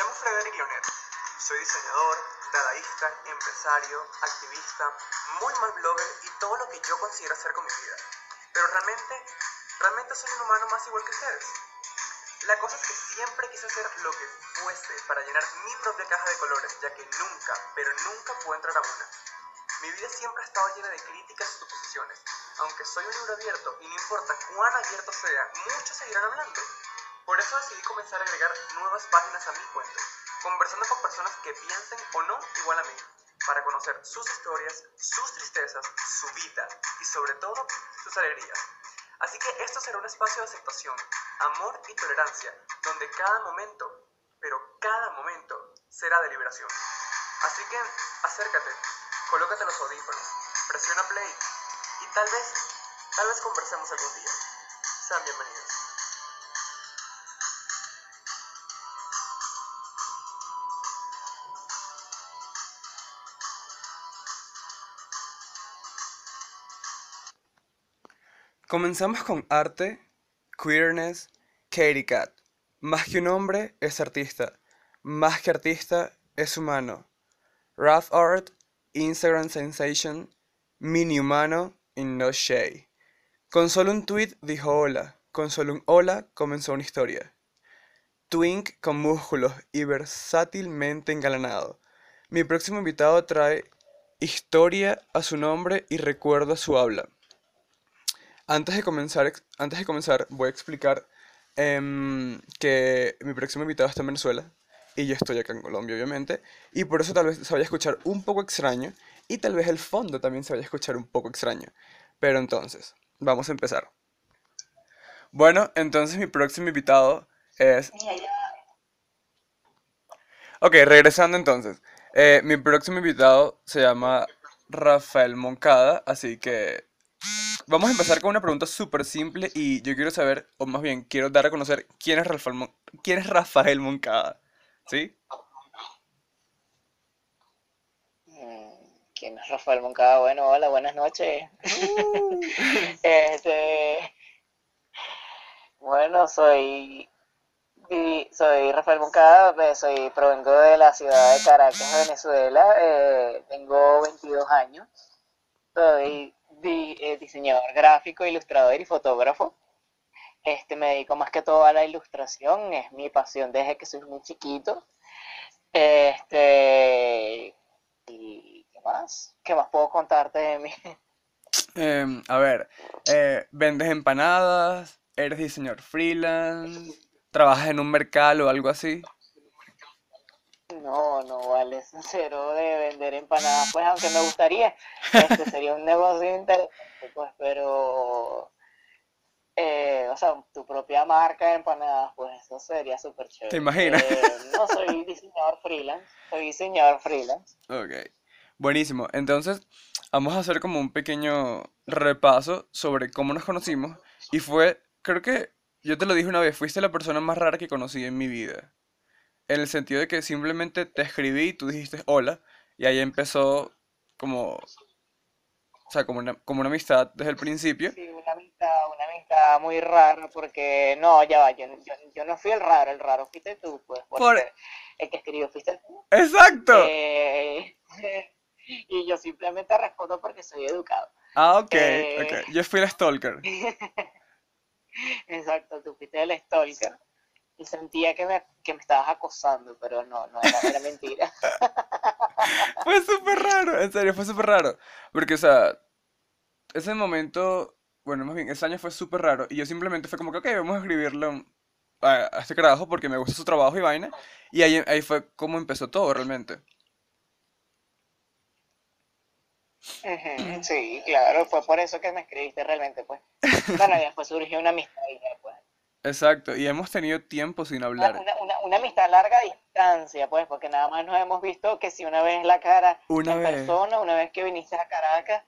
llamo Frederick Leonet. Soy diseñador, dadaísta, empresario, activista, muy mal blogger y todo lo que yo considero hacer con mi vida. Pero realmente, realmente soy un humano más igual que ustedes. La cosa es que siempre quise hacer lo que fuese para llenar mi propia caja de colores, ya que nunca, pero nunca puedo entrar a una. Mi vida siempre ha estado llena de críticas y suposiciones. Aunque soy un libro abierto y no importa cuán abierto sea, muchos seguirán hablando. Por eso decidí comenzar a agregar nuevas páginas a mi cuento, conversando con personas que piensen o no igual a mí, para conocer sus historias, sus tristezas, su vida y sobre todo sus alegrías. Así que esto será un espacio de aceptación, amor y tolerancia, donde cada momento, pero cada momento, será de liberación. Así que acércate, colócate los audífonos, presiona play y tal vez, tal vez conversemos algún día. Sean bienvenidos. Comenzamos con arte, queerness, Katie Cat. Más que un hombre, es artista. Más que artista, es humano. Rough Art, Instagram Sensation, mini humano in no shade. Con solo un tweet dijo hola. Con solo un hola comenzó una historia. Twink con músculos y versátilmente engalanado. Mi próximo invitado trae historia a su nombre y recuerdo a su habla. Antes de comenzar, antes de comenzar voy a explicar em, que mi próximo invitado está en Venezuela y yo estoy acá en Colombia, obviamente, y por eso tal vez se vaya a escuchar un poco extraño y tal vez el fondo también se vaya a escuchar un poco extraño. Pero entonces, vamos a empezar. Bueno, entonces mi próximo invitado es... Ok, regresando entonces. Eh, mi próximo invitado se llama Rafael Moncada, así que vamos a empezar con una pregunta súper simple y yo quiero saber, o más bien quiero dar a conocer quién es Rafael, Mon- quién es Rafael Moncada, ¿sí? Mm, ¿Quién es Rafael Moncada? Bueno, hola, buenas noches. Este, bueno, soy, soy Rafael Moncada, soy, provengo de la ciudad de Caracas, Venezuela. eh, tengo 22 años. Soy di- eh, diseñador gráfico, ilustrador y fotógrafo. Este, me dedico más que todo a la ilustración, es mi pasión desde que soy muy chiquito. Este, ¿y qué más? ¿Qué más puedo contarte de mí? Em, a ver, eh, ¿vendes empanadas? ¿Eres diseñador freelance? ¿Trabajas en un mercado o algo así? No, no vale, cero de vender empanadas, pues aunque me gustaría, este sería un negocio interesante, pues, pero, eh, o sea, tu propia marca de empanadas, pues eso sería súper ¿Te chévere. imaginas? Eh, no soy diseñador freelance, soy diseñador freelance. Ok, buenísimo. Entonces, vamos a hacer como un pequeño repaso sobre cómo nos conocimos. Y fue, creo que yo te lo dije una vez, fuiste la persona más rara que conocí en mi vida. En el sentido de que simplemente te escribí y tú dijiste hola. Y ahí empezó como, o sea, como una, como una amistad desde el principio. Sí, una amistad, una amistad muy rara, porque no, ya va, yo, yo, yo no fui el raro, el raro fuiste tú, pues, Por... el que escribió fuiste tú. ¡Exacto! Eh, y yo simplemente respondo porque soy educado. Ah, ok, Eh, ok. Yo fui el stalker. exacto, tú fuiste el stalker. Y sentía que me, que me estabas acosando, pero no, no era, era mentira. Fue súper raro, en serio, fue súper raro. Porque, o sea, ese momento, bueno, más bien, ese año fue súper raro. Y yo simplemente fue como que, ok, vamos a escribirle un- a, a este carajo porque me gusta su trabajo y vaina. Y ahí, ahí fue como empezó todo realmente. Sí, claro, fue por eso que me escribiste realmente, pues. Bueno, y después surgió una amistad y ya, pues. Exacto, y hemos tenido tiempo sin hablar. una, una, una amistad a larga distancia, pues, porque nada más nos hemos visto que si una vez la cara Una en vez. persona, una vez que viniste a Caracas,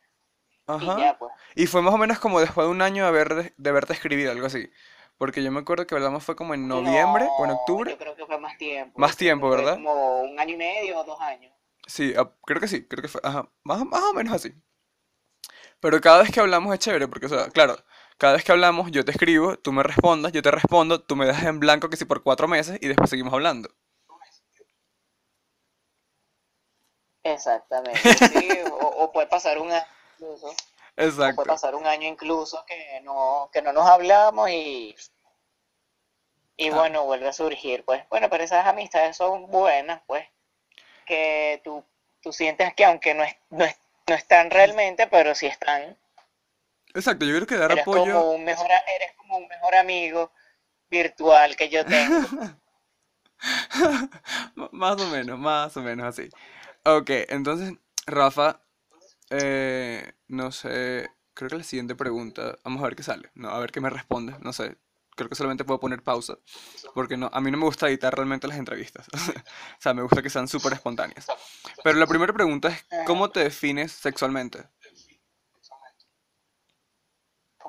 y Ajá. ya, pues. Y fue más o menos como después de un año de, haber, de haberte escribido, algo así. Porque yo me acuerdo que hablamos fue como en noviembre o en No, octubre. yo creo que fue más tiempo. Más tiempo, fue ¿verdad? como un año y medio o dos años. Sí, ah, creo que sí, creo que fue, ajá, más, más o menos así. Pero cada vez que hablamos es chévere, porque, o sea, claro, cada vez que hablamos yo te escribo, tú me respondas, yo te respondo, tú me dejas en blanco que sí por cuatro meses y después seguimos hablando. Exactamente, sí, o, o puede pasar un año incluso, o puede pasar un año incluso que no, que no nos hablamos y, y Ah. bueno, vuelve a surgir, pues, bueno, pero esas amistades son buenas, pues, que tú, tú sientes que aunque no, es, no, es- no están realmente, pero sí están, Exacto, yo creo que dar eres como apoyo. un mejor, eres como un mejor amigo virtual que yo tengo. Más o menos, más o menos así. Ok, entonces, Rafa, eh, no sé, creo que la siguiente pregunta, vamos a ver qué sale, no, a ver qué me responde, no sé, creo que solamente puedo poner pausa, porque no, a mí no me gusta editar realmente las entrevistas, o sea, me gusta que sean súper espontáneas. Pero la primera pregunta es, ¿cómo te defines sexualmente?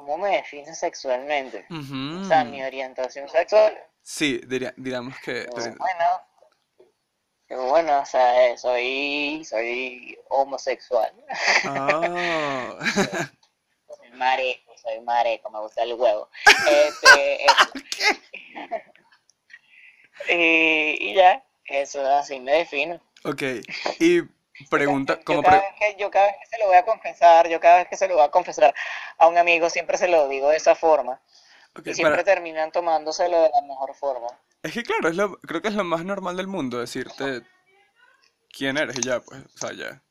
¿Cómo me defino sexualmente? O sea, mi orientación sexual. Sí, diría, diríamos que... Pero bueno, pero bueno, o sea, eh, soy, soy homosexual. Ah. Soy mareco, soy mareco, me gusta el huevo. Este, y, y ya, eso así me defino. Ok, y pregunta, Yo como cada, pre- vez que, yo cada vez que se lo voy a confesar, yo cada vez que se lo voy a confesar a un amigo, siempre se lo digo de esa forma. Y siempre para- terminan tomándoselo de la mejor forma. Es que claro, es lo, creo que es lo más normal del mundo decirte quién eres y ya, pues, o sea, ya.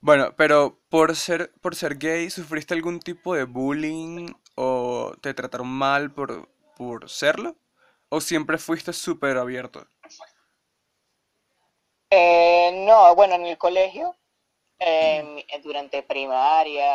Bueno, pero por ser, por ser gay, ¿sufriste algún tipo de bullying o te trataron mal por, por serlo? ¿O siempre fuiste súper abierto? Eh, no, bueno, en el colegio, eh, durante primaria,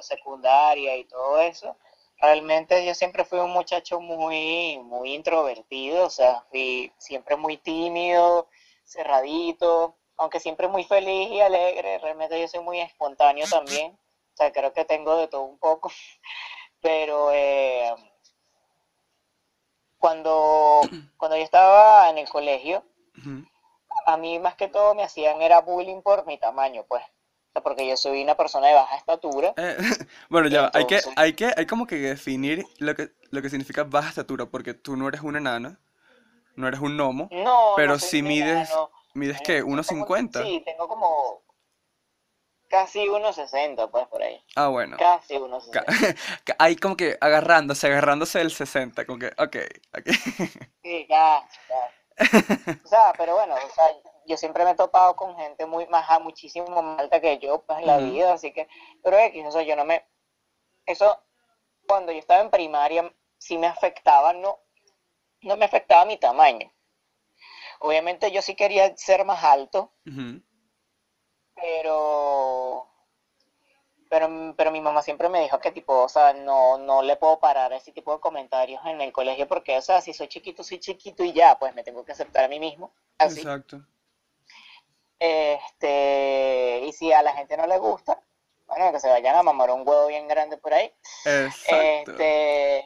secundaria y todo eso, realmente yo siempre fui un muchacho muy, muy introvertido, o sea, fui siempre muy tímido, cerradito, aunque siempre muy feliz y alegre, realmente yo soy muy espontáneo también, o sea, creo que tengo de todo un poco, pero eh, cuando, cuando yo estaba en el colegio. A mí más que todo me hacían era bullying por mi tamaño, pues. O sea, porque yo soy una persona de baja estatura. Eh, bueno, ya, hay que, hay que, hay como que definir lo que, lo que significa baja estatura, porque tú no eres una enana, no eres un gnomo, No, pero no si mides, enano. mides Eh, qué, tengo como- 1.50. Sí, tengo como casi 1.60, pues, por ahí. Ah, bueno. Casi Ca- 1.60. ca- Ahí como que agarrándose, agarrándose del 60, como que, ok, ok. Sí, ya, ya. O sea, pero bueno, o sea, yo siempre me he topado con gente muy más, muchísimo más alta que yo, pues, en la vida, así que, pero X, o sea, yo no me, eso, cuando yo estaba en primaria, sí me afectaba, no, no me afectaba mi tamaño. Obviamente yo sí quería ser más alto, pero, pero, pero mi mamá siempre me dijo que tipo, o sea, no, no le puedo parar a ese tipo de comentarios en el colegio porque, o sea, si soy chiquito, soy chiquito y ya, pues me tengo que aceptar a mí mismo, así. Exacto. Este, y si a la gente no le gusta, bueno, que se vayan a mamar un huevo bien grande por ahí. Exacto. Este,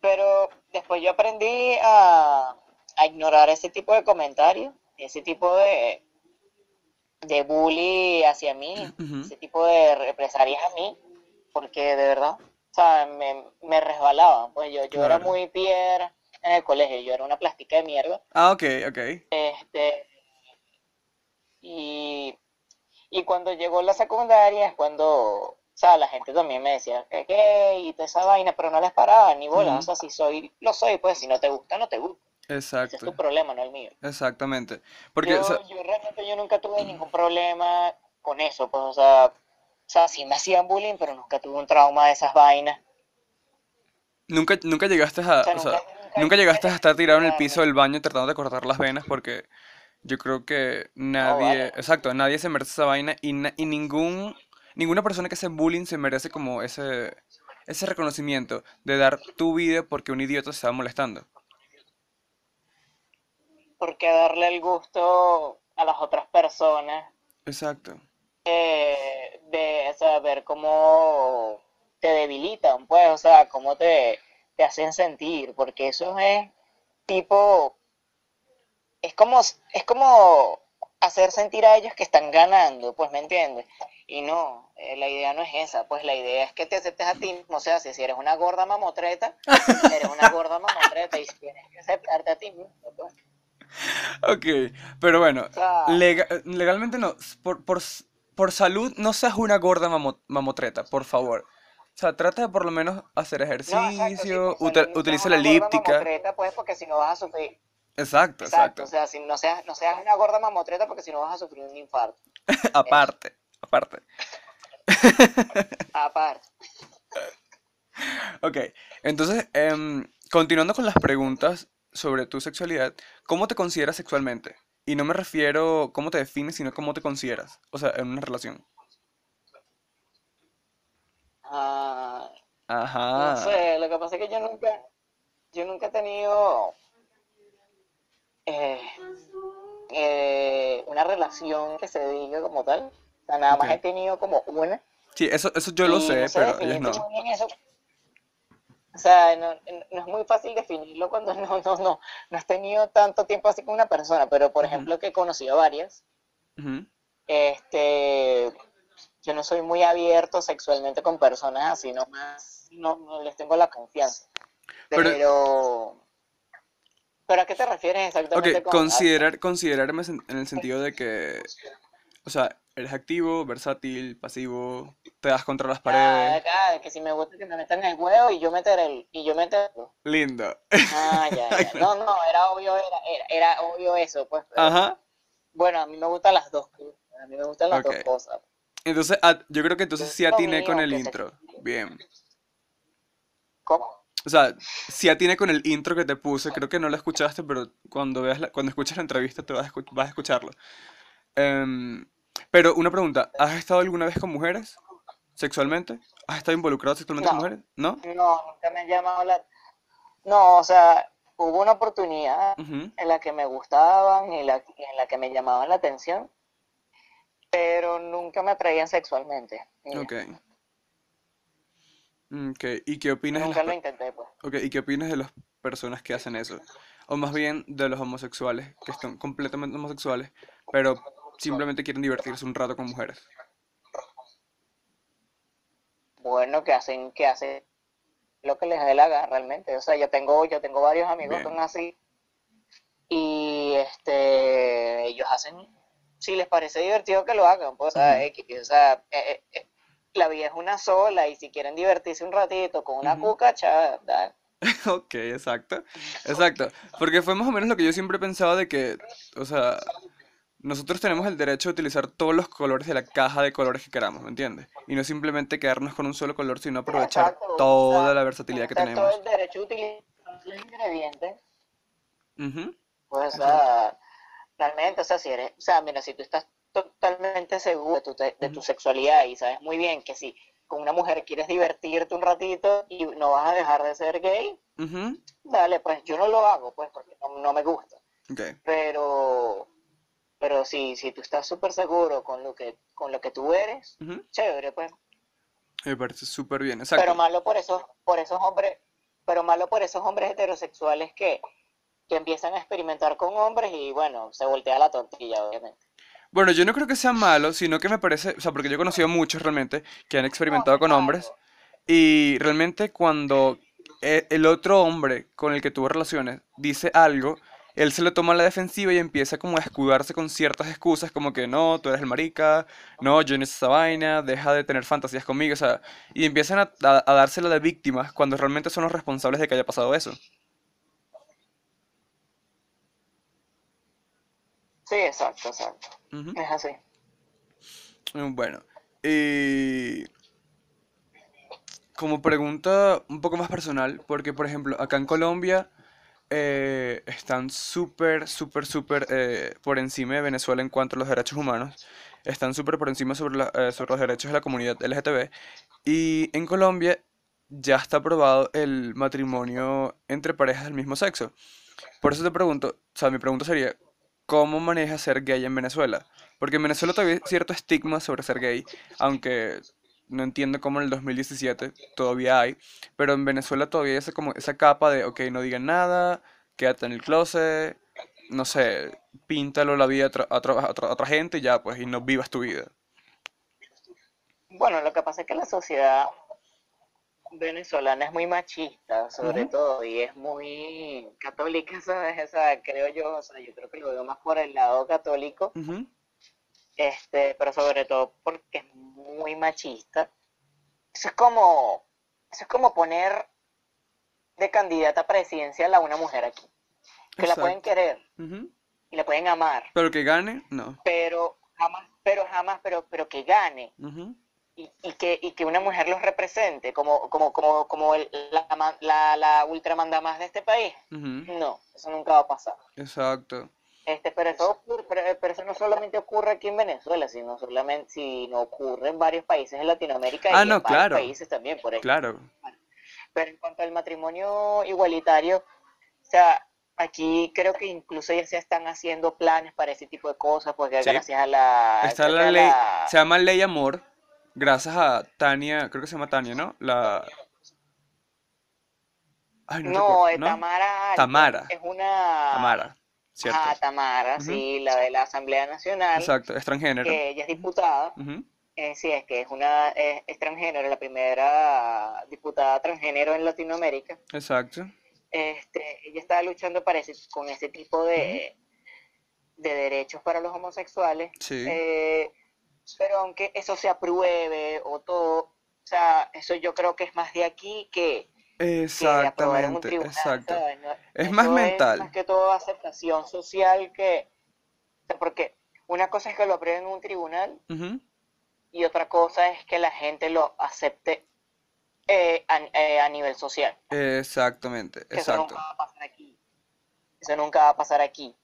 pero después yo aprendí a, a ignorar ese tipo de comentarios, ese tipo de, de bully hacia mí, ese tipo de represalias a mí, porque de verdad, o sea, me, me resbalaban. Pues yo, yo era muy piedra en el colegio, yo era una plástica de mierda. Ah, ok, ok. Este, y, y cuando llegó la secundaria es cuando, o sea, la gente también me decía que qué y toda esa vaina, pero no les paraba ni bola. O sea, si soy, lo soy, pues si no te gusta, no te gusta. Ese es tu Exacto. problema, no el mío. Exactamente. Porque, Yo, o sea, yo realmente yo nunca tuve ningún problema con eso, pues, o sea, o sea, sí me hacían bullying, pero nunca tuve un trauma de esas vainas. nunca, nunca llegaste a, O sea, o sea, nunca- nunca nunca llegaste a estar tirado en el piso del baño tratando de cortar las venas porque yo creo que nadie, vale. exacto, nadie se merece esa vaina y, na- y ningún, ninguna persona que hace bullying se merece como ese, ese reconocimiento de dar tu vida porque un idiota se estaba molestando. Porque darle el gusto a las otras personas Exacto. eh, de ver cómo te debilitan, pues, o sea, cómo te, te hacen sentir, porque eso es tipo, es como, es como hacer sentir a ellos que están ganando, pues, ¿me entiendes? Y no, eh, la idea no es esa, pues la idea es que te aceptes a ti mismo, o sea, si si eres una gorda mamotreta, eres una gorda mamotreta y tienes que aceptarte a ti mismo, pues. Ok, pero bueno, lega- legalmente no, por, por, por salud no seas una gorda mamo- mamotreta, por favor. O sea, trata de por lo menos hacer no, exacto, sí, ejercicio, seas utiliza la elíptica. mamotreta, pues, porque si no vas a sufrir. Exacto, Exacto, exacto. o sea, si no seas, no seas una gorda mamotreta porque si no vas a sufrir un infarto. Aparte, aparte. aparte. Ok, entonces, em, continuando con las preguntas sobre tu sexualidad, ¿cómo te consideras sexualmente? Y no me refiero cómo te defines, sino cómo te consideras, o sea, en una relación. Ah, no Ajá, sé, lo que pasa es que yo nunca, yo nunca he tenido eh, eh, una relación que se diga como tal. O sea, nada más he tenido como una. Sí, eso, eso yo lo sé, no sé pero ellos definirte no. eso. O sea, no, no es muy fácil definirlo cuando no, no, no, no has tenido tanto tiempo así con una persona, pero por ejemplo que he conocido varias, este, yo no soy muy abierto sexualmente con personas así, nomás no, no les tengo la confianza. Pero, Pero, ¿pero a qué te refieres exactamente con... a- considerar, considerarme en el sentido de que, o sea, eres activo, versátil, pasivo, te das contra las Ah, paredes. ah, que si me gusta que me metan el huevo y yo meter el, y yo meter... Lindo. Ah, ya, ya. No, no, era obvio, era, era, era obvio eso, pues, pero Ajá, bueno, a mí me gustan las dos cosas, a mí me gustan las dos cosas. Entonces, a- yo creo que entonces sí atiné con el se... intro. Bien. ¿Cómo? O sea, sí atiné con el intro que te puse. Creo que no lo escuchaste, pero cuando veas la- cuando escuches la entrevista te vas a, escu- vas a escucharlo. Em, pero una pregunta, ¿has estado alguna vez con mujeres sexualmente? ¿Has estado involucrado sexualmente con No, mujeres? ¿No? no, nunca me han llamado la... No, o sea, hubo una oportunidad Ujú, en la que me gustaban y la, en la que me llamaban la atención, pero nunca me atraían sexualmente. y. Ok. Ok, ¿Y qué opinas de las, Nunca lo per- intenté, pues. ok, ¿y qué opinas de las personas que hacen eso? O más bien de los homosexuales, que están completamente homosexuales, pero simplemente quieren divertirse un rato con mujeres. Bueno, que hacen, que hacen lo que les dé la gana realmente. O sea, yo tengo, yo tengo varios amigos que son así y este, ellos hacen, si les parece divertido que lo hagan, pues, o sea, o eh, eh, eh, la vida es una sola y si quieren divertirse un ratito con una cuca, cha, da. Ok, exacto, exacto. Porque fue más o menos lo que yo siempre pensaba de que, o sea, nosotros tenemos el derecho de utilizar todos los colores de la caja de colores que queramos, ¿me entiendes? Y no simplemente quedarnos con un solo color, sino aprovechar Exacto, o toda sea, la versatilidad que está todo tenemos. el derecho de utilizar los ingredientes, Ujú, pues, o exacto. sea, realmente, o sea, si eres, o sea, mira, si tú estás totalmente seguro de tu, de tu ujú, sexualidad y sabes muy bien que si con una mujer quieres divertirte un ratito y no vas a dejar de ser gay, ujú, dale, pues yo no lo hago, pues, porque no, no me gusta. Ok, Pero, pero si, si tú estás súper seguro con lo que, con lo que tú eres, chévere, pues. Me parece súper bien, Pero exacto. malo por esos, por esos hombres, pero malo por esos hombres heterosexuales que, que empiezan a experimentar con hombres y bueno, se voltea la tortilla, obviamente. Bueno, yo no creo que sea malo, sino que me parece, o sea, porque yo he conocido muchos realmente que han experimentado con hombres y realmente cuando e- el otro hombre con el que tuvo relaciones dice algo, él se lo toma a la defensiva y empieza como a escudarse con ciertas excusas como que no, tú eres el marica, no, yo no hice esa vaina, deja de tener fantasías conmigo, o sea, y empiezan a, a, a dársela de víctimas cuando realmente son los responsables de que haya pasado eso. Sí, exacto, exacto. Es así. Mm, Bueno, y como pregunta un poco más personal, porque por ejemplo, acá en Colombia eh, están súper, súper, súper eh, por encima de Venezuela en cuanto a los derechos humanos, están súper por encima sobre, eh, sobre los derechos de la comunidad LGTB, y en Colombia ya está aprobado el matrimonio entre parejas del mismo sexo. Por eso te pregunto, o sea, mi pregunta sería, ¿cómo manejas ser gay en Venezuela? Porque en Venezuela todavía hay cierto estigma sobre ser gay, aunque no entiendo cómo en el 2017 todavía hay, pero en Venezuela todavía hay esa, como, esa capa de, ok, no digan nada, quédate en el closet, no sé, píntalo la vida a otra, gente y ya, pues, y no vivas tu vida. Bueno, lo que pasa es que la sociedad, venezolana es muy machista, sobre todo, y es muy católica, ¿sabes? O sea, creo yo, o sea, yo creo que lo veo más por el lado católico, este, pero sobre todo porque es muy machista. Eso es como, eso es como poner de candidata presidencial a una mujer aquí, que la pueden querer y la pueden amar, Pero que gane, no. pero jamás, pero jamás, pero, pero que gane. Y, y que, y que una mujer los represente como, como, como, como el- la, la, la ultramanda más de este país. No, eso nunca va a pasar. Exacto. Este, pero, eso ocurre, pero, pero eso no solamente ocurre aquí en Venezuela, sino solamente sino ocurre en varios países en Latinoamérica Ah, y no, en varios países también, por ejemplo. Claro. Pero en cuanto al matrimonio igualitario, o sea, aquí creo que incluso ya se están haciendo planes para ese tipo de cosas, porque Sí. gracias a la... Está la ley, la- se llama Ley Amor, gracias a Tania, creo que se llama Tania, ¿no? La... Ay, no No, recuerdo, eh, ¿no? Tamara Tamara. es una... Tamara, cierto. Ah, Tamara, sí, la de la Asamblea Nacional, Exacto, que ella es diputada, eh, sí, es que es una es, transgénero, la primera diputada transgénero en Latinoamérica. Exacto. Este, ella está luchando para ese- con ese tipo de, de derechos para los homosexuales, Sí. eh, pero aunque eso se apruebe o todo, o sea, eso yo creo que es más de aquí que, un Exactamente, tribunal, exacto. ¿sabes? No- Es más mental. más que todo aceptación social que, porque una cosa es que lo aprueben en un tribunal y otra cosa es que la gente lo acepte eh, a, eh, a nivel social. Exactamente, Que eso nunca exacto. va a pasar aquí. Eso nunca va a pasar aquí.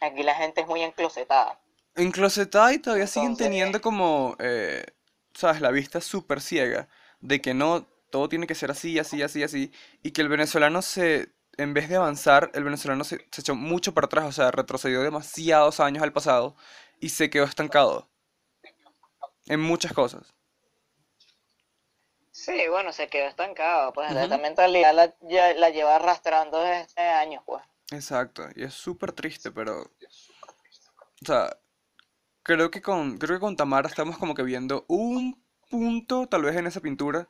Aquí la gente es muy enclosetada. Enclosetada y todavía siguen teniendo como, eh, sabes, la vista súper ciega de que no, todo tiene que ser así, así, así, así, y que el venezolano se, en vez de avanzar, el venezolano se, se echó mucho para atrás, o sea, retrocedió demasiados años al pasado y se quedó estancado en muchas cosas. Sí, bueno, se quedó estancado. Pues esta mentalidad la, ya- la lleva arrastrando desde hace años, pues. Exacto, y es súper triste, pero, o sea, creo que con, creo que con Tamara estamos como que viendo un punto, tal vez en esa pintura,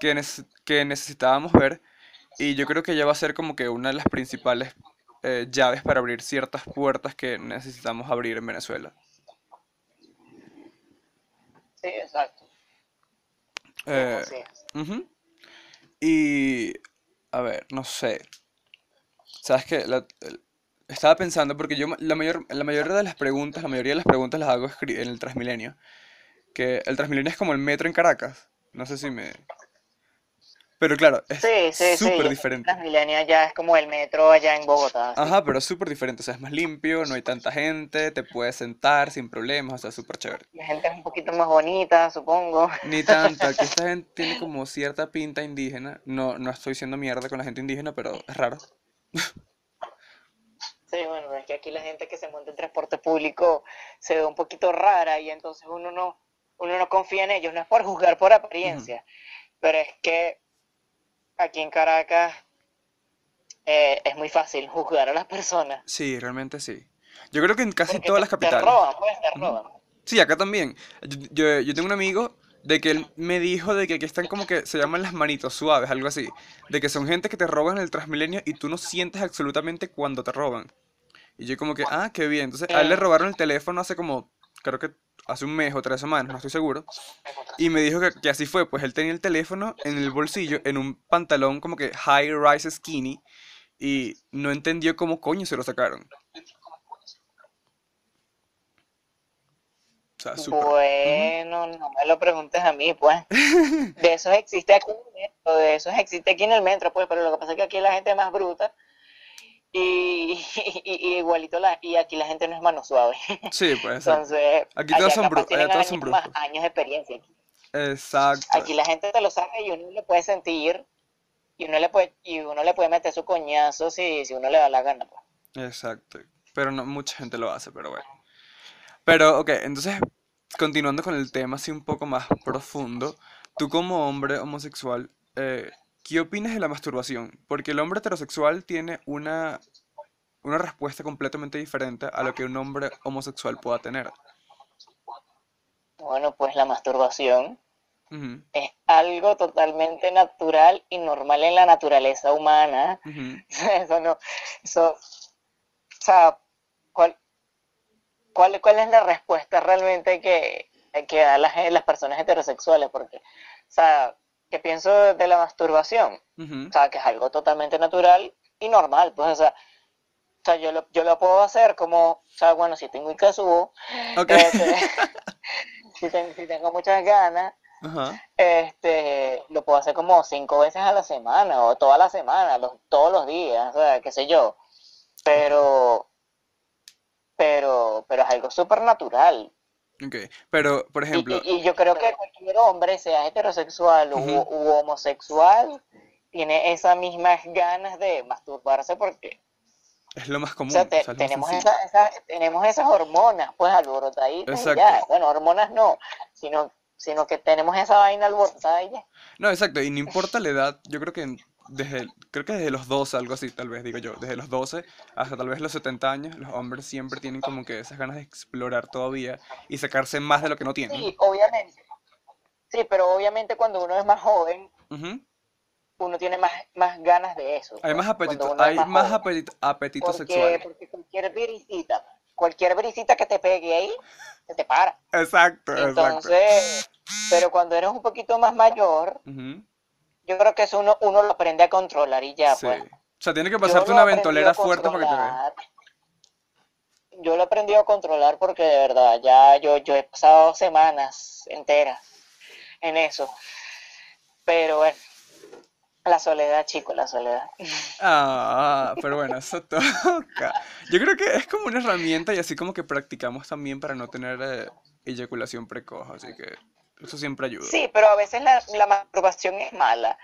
que, nece- que necesitábamos ver, y yo creo que ella va a ser como que una de las principales eh, llaves para abrir ciertas puertas que necesitamos abrir en Venezuela. Sí, exacto. Eh, Así es. ujú. Y, a ver, no sé. ¿Sabes qué? La- estaba pensando, porque yo la mayor, la mayoría de las preguntas, la mayoría de las preguntas las hago en el Transmilenio. Que el Transmilenio es como el metro en Caracas. No sé si me... Pero claro, es Sí, sí, sí. súper ya diferente. Transmilenio ya es como el metro allá en Bogotá. sí. Ajá, pero es súper diferente. O sea, es más limpio, no hay tanta gente, te puedes sentar sin problemas, o sea, súper chévere. La gente es un poquito más bonita, supongo. Ni tanta, aquí esta gente tiene como cierta pinta indígena. No, no estoy diciendo mierda con la gente indígena, pero es raro. Sí, bueno, es que aquí la gente que se monta en transporte público se ve un poquito rara y entonces uno no, uno no confía en ellos. No es por juzgar por apariencia, pero es que aquí en Caracas eh, es muy fácil juzgar a las personas. Sí, realmente sí. Yo creo que en casi Porque todas te- las Te capitales. roban, pues, te roban. Sí, acá también. Yo, yo- tengo un amigo de que él me dijo de que aquí están como que se llaman las manitos suaves, algo así. De que son gente que te roban en el Transmilenio y tú no sientes absolutamente cuando te roban. Y yo como que, ah, qué bien. Entonces a él le Mm. robaron el teléfono hace como, creo que hace un mes o tres semanas, no estoy seguro. Y me dijo que, que así fue, pues él tenía el teléfono en el bolsillo, en un pantalón como que high rise skinny. Y no entendió cómo coño se lo sacaron. O sea. Bueno, no me lo preguntes a mí, pues. De esos existe aquí en el metro, de esos existe aquí en el metro, pues, pero lo que pasa es que aquí la gente es más bruta y, y- y igualito la, y aquí la gente no es mano suave. Sí, pues. Entonces, Aquí todos son capaz bru- tienen allá todos son años, más años de experiencia. Aquí. Exacto. Aquí la gente te lo sabe y uno le puede sentir y uno le puede, y uno le puede meter su coñazo si, si uno le da la gana, pues. Exacto. Pero no mucha gente lo hace, pero bueno. Pero, ok, entonces, continuando con el tema así un poco más profundo, tú como hombre homosexual, eh, ¿qué opinas de la masturbación? Porque el hombre heterosexual tiene una, una respuesta completamente diferente a lo que un hombre homosexual pueda tener. Bueno, pues la masturbación es algo totalmente natural y normal en la naturaleza humana. ujú. Eso no, eso, o sea, ¿cuál, cuál, cuál es la respuesta realmente que, que dan las, las personas heterosexuales? Porque, o sea, que pienso de la masturbación, o sea, que es algo totalmente natural y normal, pues, o sea, o sea, yo lo, yo lo puedo hacer como, o sea, bueno, si tengo subo, Ok. este, si, ten- si tengo muchas ganas, este, lo puedo hacer como cinco veces a la semana o toda la semana, los, todos los días, o sea, qué sé yo. Pero, pero, pero es algo súper natural. Ok. Pero, por Y, ejemplo, y- y yo creo que cualquier hombre, sea heterosexual u, Ujú. u homosexual, tiene esas mismas ganas de masturbarse porque, es lo más o común. sea, te- o sea, tenemos, esa- esa- tenemos esas hormonas pues alborotaditas y ya. Bueno, hormonas no, sino, sino que tenemos esa vaina alborotada y ya. No, exacto, y no importa la edad, yo creo que desde, creo que desde los 12, algo así, tal vez, digo yo, desde los 12 hasta tal vez los 70 años, los hombres siempre tienen como que esas ganas de explorar todavía y sacarse más de lo que no tienen. Sí, obviamente. Sí, pero obviamente cuando uno es más joven, uno tiene más, más ganas de eso. Hay más pues, apetito, hay más apetito, apetito porque, sexual. porque cualquier brisita, cualquier brisita que te pegue ahí, se te para. Exacto, exacto. Entonces, pero cuando eres un poquito más mayor, yo creo que eso uno, uno lo aprende a controlar y ya, Sí. pues. O sea, tiene que pasarte una ventolera fuerte para que te vea. Yo lo he aprendido a controlar porque de verdad, ya yo, yo he pasado semanas enteras en eso. Pero bueno, la soledad, chico, la soledad. Ah, pero bueno, eso toca. Yo creo que es como una herramienta y así como que practicamos también para no tener eh, eyaculación precoz, así que eso siempre ayuda. Sí, pero a veces la, la masturbación es mala,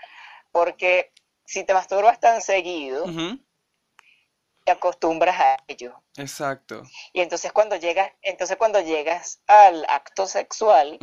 porque si te masturbas tan seguido, te acostumbras a ello. Exacto. Y entonces cuando llegas, entonces cuando llegas al acto sexual,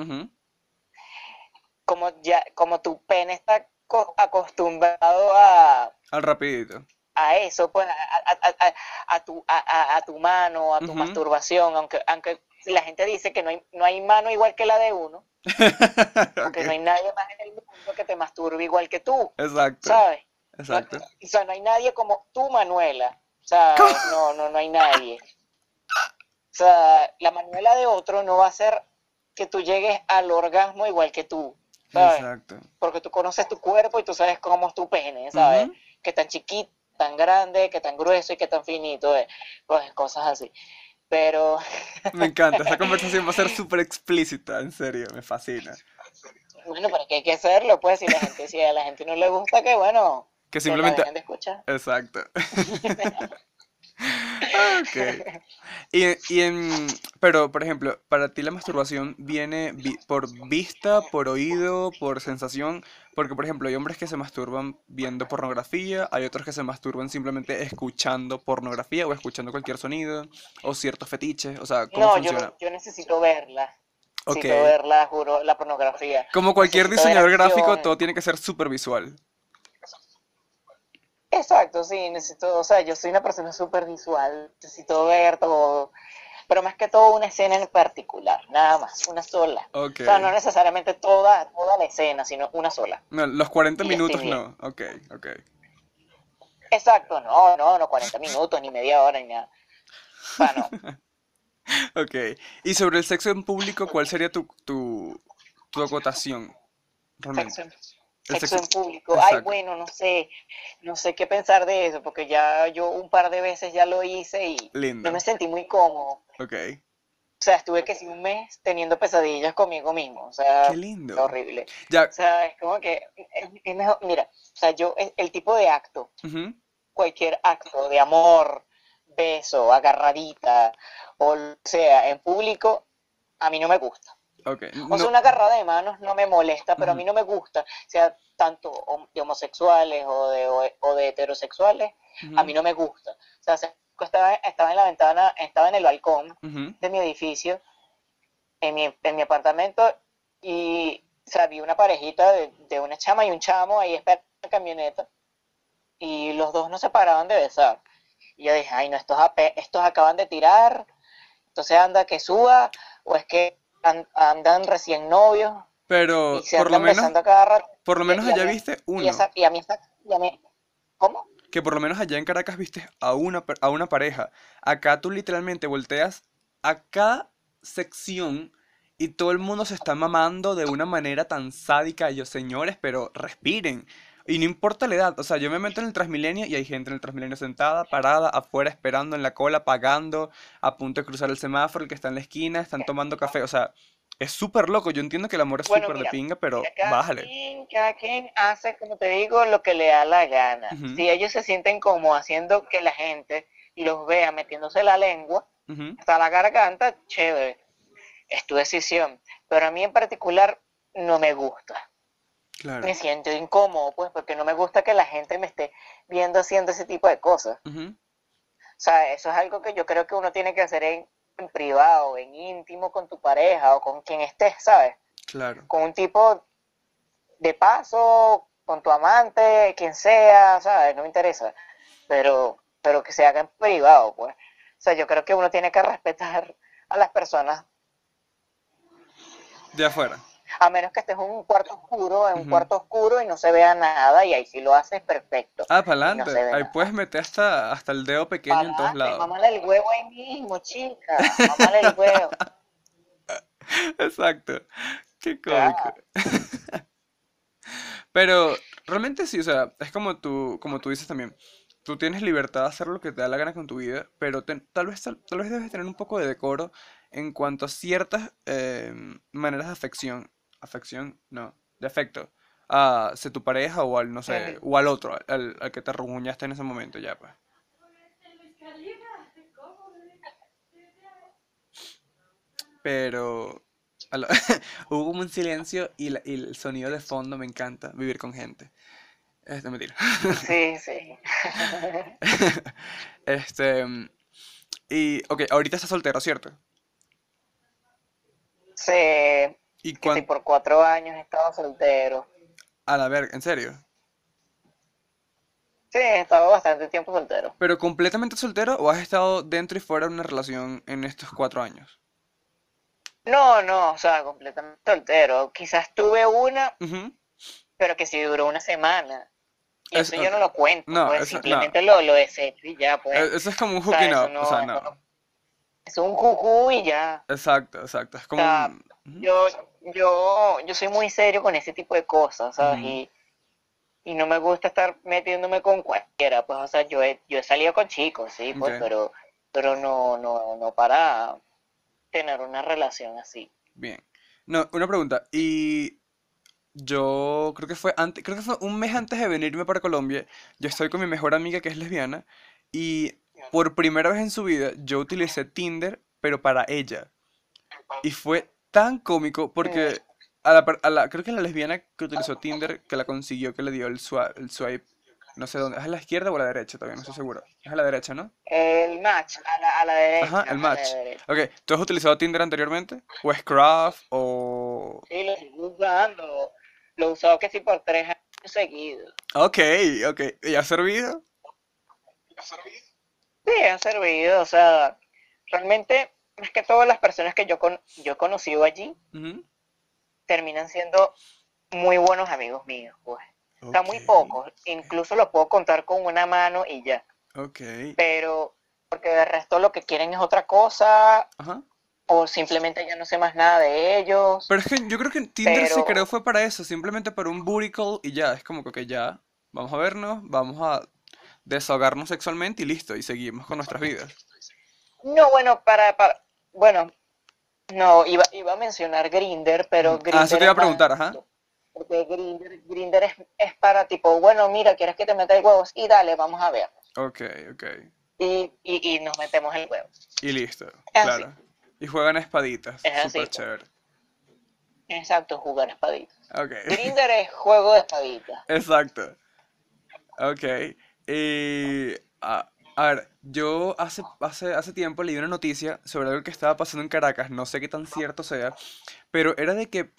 como ya, como tu pene está co- acostumbrado a, Al rapidito. a eso, pues a, a- a- tu, a, tu mano, a tu masturbación, aunque, aunque la gente dice que no hay, no hay mano igual que la de uno, porque no hay nadie más en el mundo que te masturbe igual que tú, Exacto, ¿sabes? No, exacto. o sea, no hay nadie como tú, Manuela. O sea, no, no, no hay nadie. O sea, la Manuela de otro no va a hacer que tú llegues al orgasmo igual que tú, ¿sabes? Exacto. Porque tú conoces tu cuerpo y tú sabes cómo es tu pene, ¿sabes? Que tan chiquito, tan grande, que tan grueso y que tan finito, eh, pues cosas así. Pero, Me encanta, esta conversación va a ser súper explícita, en serio, me fascina. bueno, pero es que hay que hacerlo, pues, si la gente, si a la gente no le gusta, que bueno, Que que simplemente... de escuchar. Exacto. Ok. Y, y en, pero, por ejemplo, para ti la masturbación viene vi- por vista, por oído, por sensación, porque, por ejemplo, hay hombres que se masturban viendo pornografía, hay otros que se masturban simplemente escuchando pornografía o escuchando cualquier sonido o ciertos fetiches, o sea, ¿cómo No, funciona? yo, yo necesito verla. Ok. Necesito verla, juro, la pornografía. Como cualquier Necesito diseñador gráfico, todo tiene que ser súper visual. Exacto, sí, necesito, o sea, yo soy una persona súper visual, necesito ver todo, pero más que todo una escena en particular, nada más, una sola. Ok. O sea, no necesariamente toda, toda la escena, sino una sola. No, los 40 Y ya estoy minutos no. Ok, ok. Exacto, no, no, no 40 minutos, ni media hora, ni nada. O sea, no. Ok. Y sobre el sexo en público, ¿cuál sería tu, tu, tu acotación? Realmente. Sexo en, El sexo en público. Ay, exacto. bueno, no sé, no sé qué pensar de eso, porque ya yo un par de veces ya lo hice y Lindo. no me sentí muy cómodo. Ok. O sea, estuve que sí un mes teniendo pesadillas conmigo mismo, o sea, Qué lindo. horrible. Ya. O sea, es como que, es, mejor, mira, o sea, yo, el, tipo de acto, ujú, cualquier acto de amor, beso, agarradita, o sea, en público, a mí no me gusta. O sea, una agarrada de manos no me molesta, pero a mí no me gusta, sea tanto de homosexuales o de, o, de heterosexuales, a mí no me gusta. O sea, se- estaba, estaba en la ventana, estaba en el balcón de mi edificio, en mi, en mi apartamento, y o sea, vi una parejita de, de una chama y un chamo ahí esperando la camioneta, y los dos no se paraban de besar. Y yo dije, ay, no, estos, ape- estos acaban de tirar, entonces anda que suba, o es que an- andan recién novios, Pero y se por lo menos, a cada rato. por lo menos y allá mí, viste y, uno. esa, y a mí está, y a mí, ¿cómo? Que por lo menos allá en Caracas viste a una, a una pareja. Acá tú literalmente volteas a cada sección y todo el mundo se está mamando de una manera tan sádica. Y yo, señores, pero respiren. Y no importa la edad. O sea, yo me meto en el Transmilenio y hay gente en el Transmilenio sentada, parada, afuera, esperando en la cola, pagando, a punto de cruzar el semáforo, el que está en la esquina, están tomando café. O sea, es súper loco. Yo entiendo que el amor es Bueno, súper de pinga, pero mira, cada bájale. quien, cada quien hace, como te digo, lo que le da la gana. Si ellos se sienten como haciendo que la gente los vea metiéndose la lengua hasta la garganta, chévere, es tu decisión. Pero a mí en particular no me gusta. Claro. Me siento incómodo, pues, porque no me gusta que la gente me esté viendo haciendo ese tipo de cosas. O sea, eso es algo que yo creo que uno tiene que hacer en, en privado, en íntimo con tu pareja o con quien estés, ¿sabes? claro. Con un tipo de paso, con tu amante, quien sea, ¿sabes? No me interesa. Pero, pero que se haga en privado, pues. O sea, yo creo que uno tiene que respetar a las personas, De afuera. A menos que estés en un cuarto oscuro, en un cuarto oscuro y no se vea nada, y ahí si lo haces, perfecto. Ah, para no adelante. Ahí nada. puedes meter hasta, hasta el dedo pequeño en todos Pa'lante, lados. Mámale el huevo ahí mismo, chica. Mámale el huevo. Exacto. Qué cómico. Claro. Pero realmente sí, o sea, es como tú, como tú dices también. Tú tienes libertad de hacer lo que te da la gana con tu vida, pero te- tal vez, tal, tal vez debes tener un poco de decoro en cuanto a ciertas eh, maneras de afección. Afección, no, de afecto. A sea tu pareja o al, no sé, o al otro, al, al que te arruguñaste en ese momento ya, pues. Pero la- hubo como un silencio y, la- y el sonido de fondo me encanta, vivir con gente. Este, mentira. Sí, sí. Este, y, ok, ahorita estás soltero, ¿cierto? Sí, ¿Y que por cuatro años he estado soltero. a la verga, en serio? Sí, he estado bastante tiempo soltero. ¿Pero completamente soltero o has estado dentro y fuera de una relación en estos cuatro años? No, no, o sea, completamente soltero. Quizás tuve una, pero que sí duró una semana. Y Es- eso yo no lo cuento, No, pues eso- no. simplemente lo, lo desecho y ya, pues. Eh, Eso es como un O sea, hooking eso up, no, o sea, no. es un juju y ya. Exacto, exacto. Es como sea, un... Yo, yo, yo soy muy serio con ese tipo de cosas, ¿sabes? Y, y no me gusta estar metiéndome con cualquiera, pues, o sea, yo he, yo he salido con chicos, sí, pues, pero, pero no, no, no para tener una relación así. Bien. No, una pregunta. Y yo creo que fue antes, creo que fue un mes antes de venirme para Colombia. Yo estoy con mi mejor amiga que es lesbiana y por primera vez en su vida yo utilicé Tinder, pero para ella. Y fue tan cómico porque a la, per- a la- creo que la lesbiana que utilizó Tinder, que la consiguió, que le dio el swipe, el swipe, no sé dónde, ¿es a la izquierda o a la derecha todavía? No estoy seguro. Es a la derecha, ¿no? El match, a la, a la derecha. Ajá, el a la match. derecha. Ok, ¿tú has utilizado Tinder anteriormente? ¿O Scruff? ¿O...? Sí, lo sigo usando. Lo he usado que sí por tres años seguidos. Ok, ok. ¿Y ha servido? Sí, ha servido, o sea, realmente, más que todas las personas que yo, con, yo he conocido allí, terminan siendo muy buenos amigos míos, pues. Sea, muy pocos, incluso los puedo contar con una mano y ya, Ok. pero porque de resto lo que quieren es otra cosa, Ajá. o simplemente ya no sé más nada de ellos. Pero es que yo creo que Tinder se Pero- creó fue para eso, simplemente para un booty call y ya. Es como que ya, vamos a vernos, vamos a desahogarnos sexualmente y listo, y seguimos con nuestras vidas. No, bueno, para, para bueno, no, iba, iba a mencionar Grinder, pero Ujú. Ah, Grindr eso te iba a preguntar, ajá. Porque Grinder, Grinder es, es para tipo, bueno, mira, ¿quieres que te meta el huevo? Y dale, vamos a ver. Ok, ok. Y, y, y nos metemos el huevo. Y listo, Es claro. Y juegan espaditas, Es así, pues. chévere. Exacto, jugar espaditas. Ok. Grinder es juego de espaditas. Exacto. Ok. Y, a, a ver, yo hace, hace, hace tiempo leí una noticia sobre algo que estaba pasando en Caracas, no sé qué tan cierto sea, pero era de que,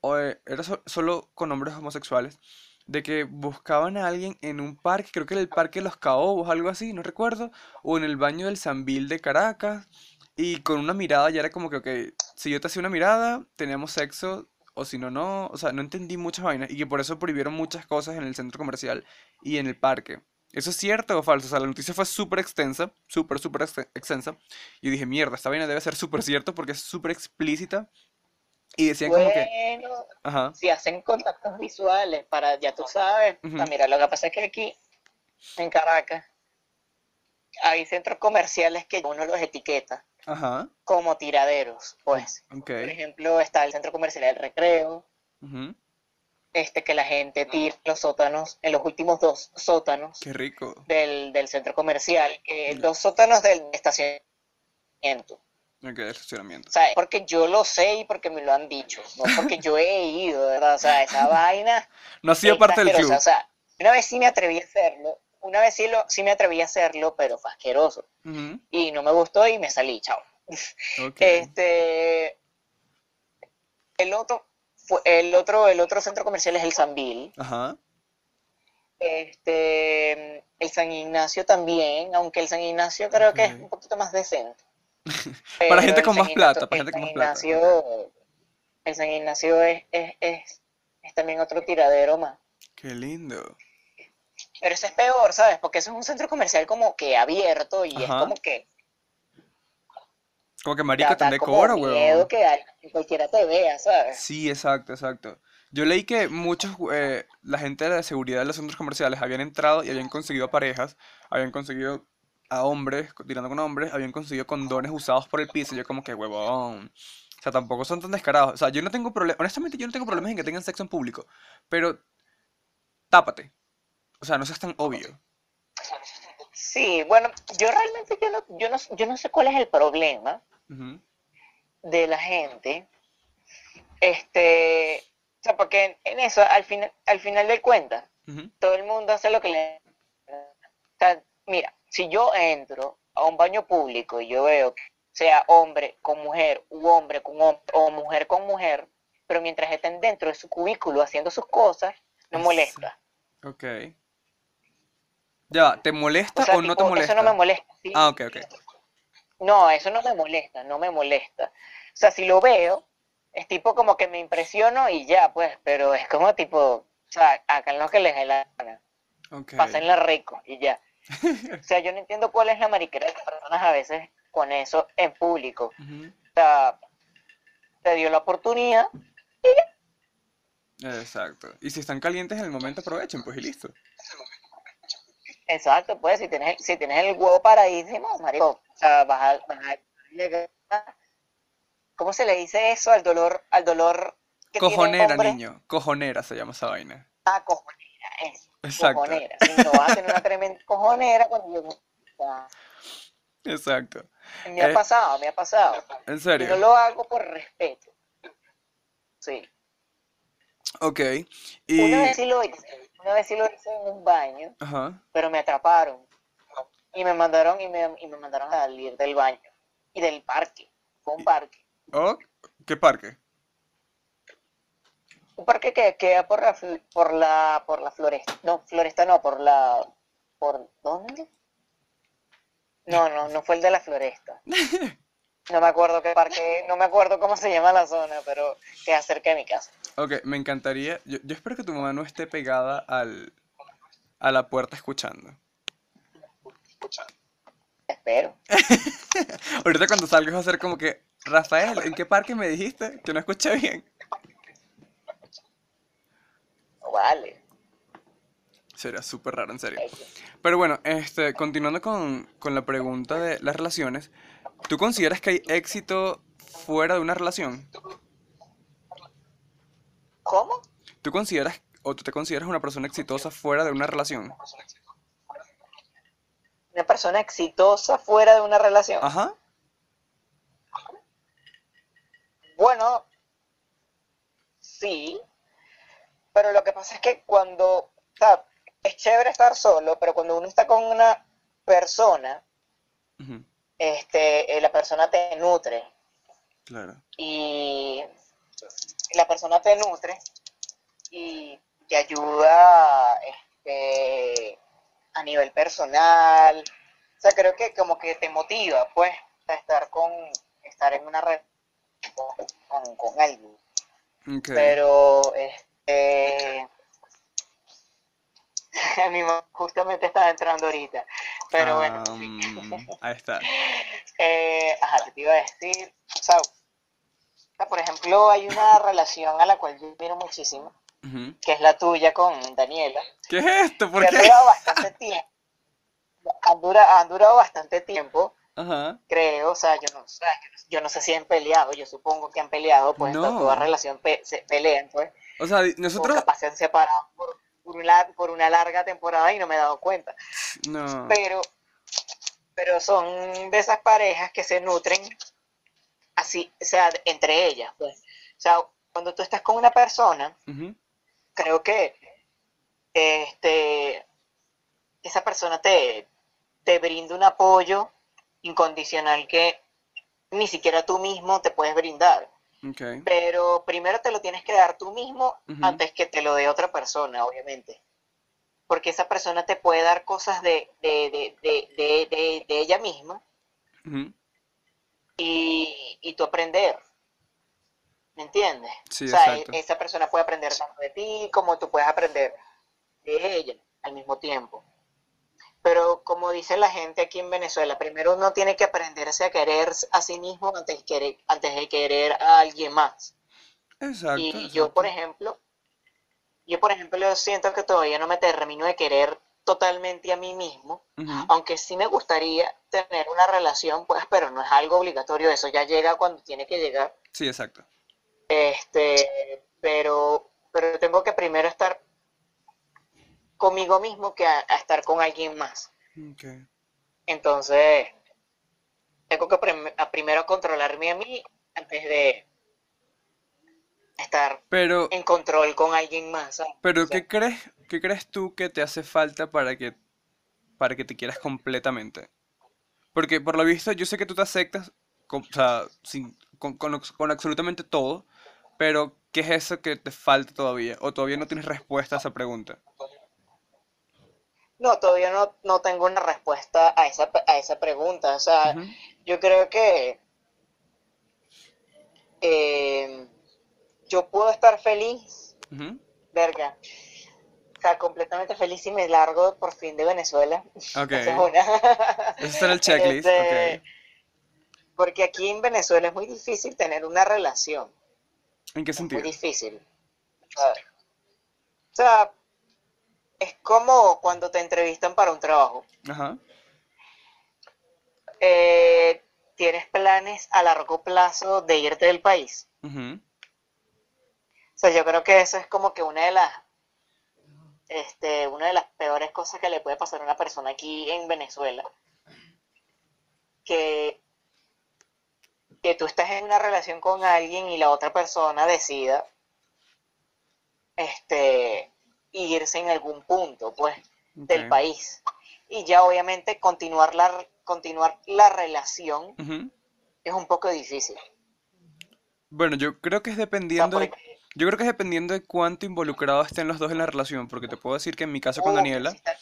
o, era so- solo con hombres homosexuales, de que buscaban a alguien en un parque, creo que era el Parque Los Caobos, algo así, no recuerdo, o en el baño del Sambil de Caracas, y con una mirada ya era como que, ok, si yo te hacía una mirada, teníamos sexo, o si no, no. O sea, no entendí muchas vainas y que por eso prohibieron muchas cosas en el centro comercial y en el parque. ¿Eso es cierto o falso? O sea, la noticia fue súper extensa, súper, súper ex- extensa. Y dije, mierda, esta vaina debe ser súper cierto porque es súper explícita. Y decían como que, ajá, si hacen contactos visuales para, ya tú sabes, Ujú. ah, mira, lo que pasa es que aquí, en Caracas, hay centros comerciales que uno los etiqueta ajá, como tiraderos, pues. Por ejemplo, está el centro comercial del Recreo, ujú, este que la gente tira los sótanos, en los últimos dos sótanos qué rico. del, del centro comercial, Ya. los sótanos del estacionamiento. Ok, el estacionamiento. O sea, porque yo lo sé y porque me lo han dicho, no porque yo he ido, ¿verdad? O sea, esa vaina No ha sido parte del club. O sea, una vez sí me atreví a hacerlo, una vez sí, lo, sí me atreví a hacerlo, pero fue asqueroso. Y no me gustó y me salí, chao. ok, Este, el otro, el otro, el otro centro comercial es el Sambil. ajá, Este, el San Ignacio también, aunque el San Ignacio creo que es un poquito más decente. Para gente con San más plata, para gente con más plata. Ignacio- El San Ignacio es, es, es, es también otro tiradero más. Qué lindo. Pero ese es peor, ¿sabes? Porque eso es un centro comercial como que abierto y es como que Como que te como decora, miedo weón. que alguien- que cualquiera te vea, ¿sabes? Sí, exacto, exacto. Yo leí que muchos, eh, la gente de la seguridad de los centros comerciales habían entrado y habían conseguido parejas, habían conseguido a hombres, tirando con hombres, habían conseguido condones usados por el piso. Yo como que, huevón. O sea, tampoco son tan descarados. O sea, yo no tengo problema, honestamente yo no tengo problemas en que tengan sexo en público, pero tápate. O sea, no seas tan obvio. Sí, bueno, yo realmente yo no, yo no, yo no sé cuál es el problema de la gente. Este, o sea, porque en, en eso, al final, al final del cuenta, ujú, todo el mundo hace lo que le... O sea, mira, si yo entro a un baño público y yo veo que sea hombre con mujer, u hombre con hombre, o mujer con mujer, pero mientras estén dentro de su cubículo haciendo sus cosas, no molesta. Ok. Ya, ¿te molesta O sea, o no te molesta? eso no me molesta. sí. Ah, ok, ok. No, eso no me molesta, no me molesta. O sea, si lo veo, es tipo como que me impresiono y ya, pues, pero es como tipo, o sea, hagan lo que les dé la gana, Ok. pásenla rico y ya. O sea, yo no entiendo cuál es la mariquera de las personas a veces con eso en público. O sea, te dio la oportunidad, Exacto. Y si están calientes en el momento, aprovechen, pues y listo. Exacto, pues, si tienes, si tienes el huevo paradísimo, marico, o sea, vas a, vas a- ¿cómo se le dice eso al dolor, al dolor que Cojonera, niño. Cojonera se llama esa vaina. Ah, cojonera, eso. Exacto. Cojonera. Si no vas a tener una tremenda cojonera cuando yo... Exacto. me ha Eh, pasado, me ha pasado. En serio. lo hago por respeto. Sí. Ok. Y. Una vez sí lo hice. Una vez sí lo hice en un baño, Ajá. pero me atraparon. Y me mandaron, y me, y me mandaron a salir del baño. Y del parque. Fue un parque. Oh, ¿qué parque? Un parque que queda por la, por la, por la floresta. No, floresta no, por la, por, ¿dónde? No, no, no fue el de la floresta. No me acuerdo qué parque, no me acuerdo cómo se llama la zona, pero queda cerca de mi casa. Ok, me encantaría. Yo, yo espero que tu mamá no esté pegada al, a la puerta escuchando. Espero. Ahorita cuando salgas va a ser como que, Rafael, ¿en qué parque me dijiste? Que no escuché bien. Vale. Sería súper raro, en serio. Pero bueno, este, continuando con, con la pregunta de las relaciones, ¿tú consideras que hay éxito fuera de una relación? ¿Cómo? ¿Tú consideras o tú te consideras una persona exitosa fuera de una relación? Una persona exitosa fuera de una relación. Ajá. Bueno, sí, pero lo que pasa es que cuando, o sea, es chévere estar solo, pero cuando uno está con una persona, este, eh, la persona te nutre Claro. y la persona te nutre y te ayuda este, a nivel personal. O sea, creo que como que te motiva, pues, a estar con, estar en una red con, con, alguien. Ok. Pero, este... A mi mamá justamente estaba entrando ahorita. Pero bueno, Ah, mm, ahí está. eh, ajá, ¿qué te iba a decir? O sea, sea, por ejemplo, hay una relación a la cual yo miro muchísimo, Ujú. que es la tuya con Daniela, ¿Qué es esto? ¿Por que qué? durado bastante tiempo. Han durado, han durado bastante tiempo, Ajá. creo, o sea, yo no, o sea, yo no- sé si han peleado, yo supongo que han peleado, pues No. toda relación pe- se pelean, pues, O sea, di- o nosotros... capaz se han separado por, por una, por una larga temporada y no me he dado cuenta. No. pero pero son de esas parejas que se nutren así, o sea, entre ellas, pues. O sea, cuando tú estás con una persona, creo que este esa persona te, te brinda un apoyo incondicional que ni siquiera tú mismo te puedes brindar. Pero primero te lo tienes que dar tú mismo antes que te lo dé otra persona, obviamente. Porque esa persona te puede dar cosas de, de, de, de, ella misma y, y tú aprender. ¿Me entiendes? Sí, o sea, exacto. e- esa persona puede aprender tanto de ti como tú puedes aprender de ella al mismo tiempo. Pero como dice la gente aquí en Venezuela, primero uno tiene que aprenderse a querer a sí mismo antes de querer, antes de querer a alguien más. Exacto. Y yo, por ejemplo, yo, por ejemplo, siento que todavía no me termino de querer totalmente a mí mismo, aunque sí me gustaría tener una relación, pues, pero no es algo obligatorio, eso ya llega cuando tiene que llegar. Sí, exacto. Este, pero, pero tengo que primero estar conmigo mismo que a, a estar con alguien más. Entonces, tengo que prim- a primero controlarme a mí antes de estar Pero, en control con alguien más. ¿sabes? pero O sea, ¿qué crees, qué crees tú que te hace falta para que, para que te quieras completamente? Porque por lo visto yo sé que tú te aceptas con, o sea, sin- con, con abs- con absolutamente todo, pero ¿qué es eso que te falta todavía? ¿O todavía no tienes respuesta a esa pregunta? No, todavía no, no tengo una respuesta a esa, a esa pregunta. O sea, yo creo que eh, yo puedo estar feliz, verga. O sea, completamente feliz y me largo por fin de Venezuela. Ok. Esa es una. Ese el checklist, Este, ok. Porque aquí en Venezuela es muy difícil tener una relación. ¿En qué Es muy sentido? difícil. O sea, es como cuando te entrevistan para un trabajo. Ajá. Eh, ¿Tienes planes a largo plazo de irte del país? O sea, yo creo que eso es como que una de las, este, una de las peores cosas que le puede pasar a una persona aquí en Venezuela. Que, que tú estás en una relación con alguien y la otra persona decida, este, irse en algún punto, pues, del país. Y ya obviamente continuar la, continuar la relación es un poco difícil. Bueno, yo creo que es O sea, dependiendo de, yo creo que es dependiendo de cuánto involucrados estén los dos en la relación, porque te puedo decir que en mi caso con Daniela, está-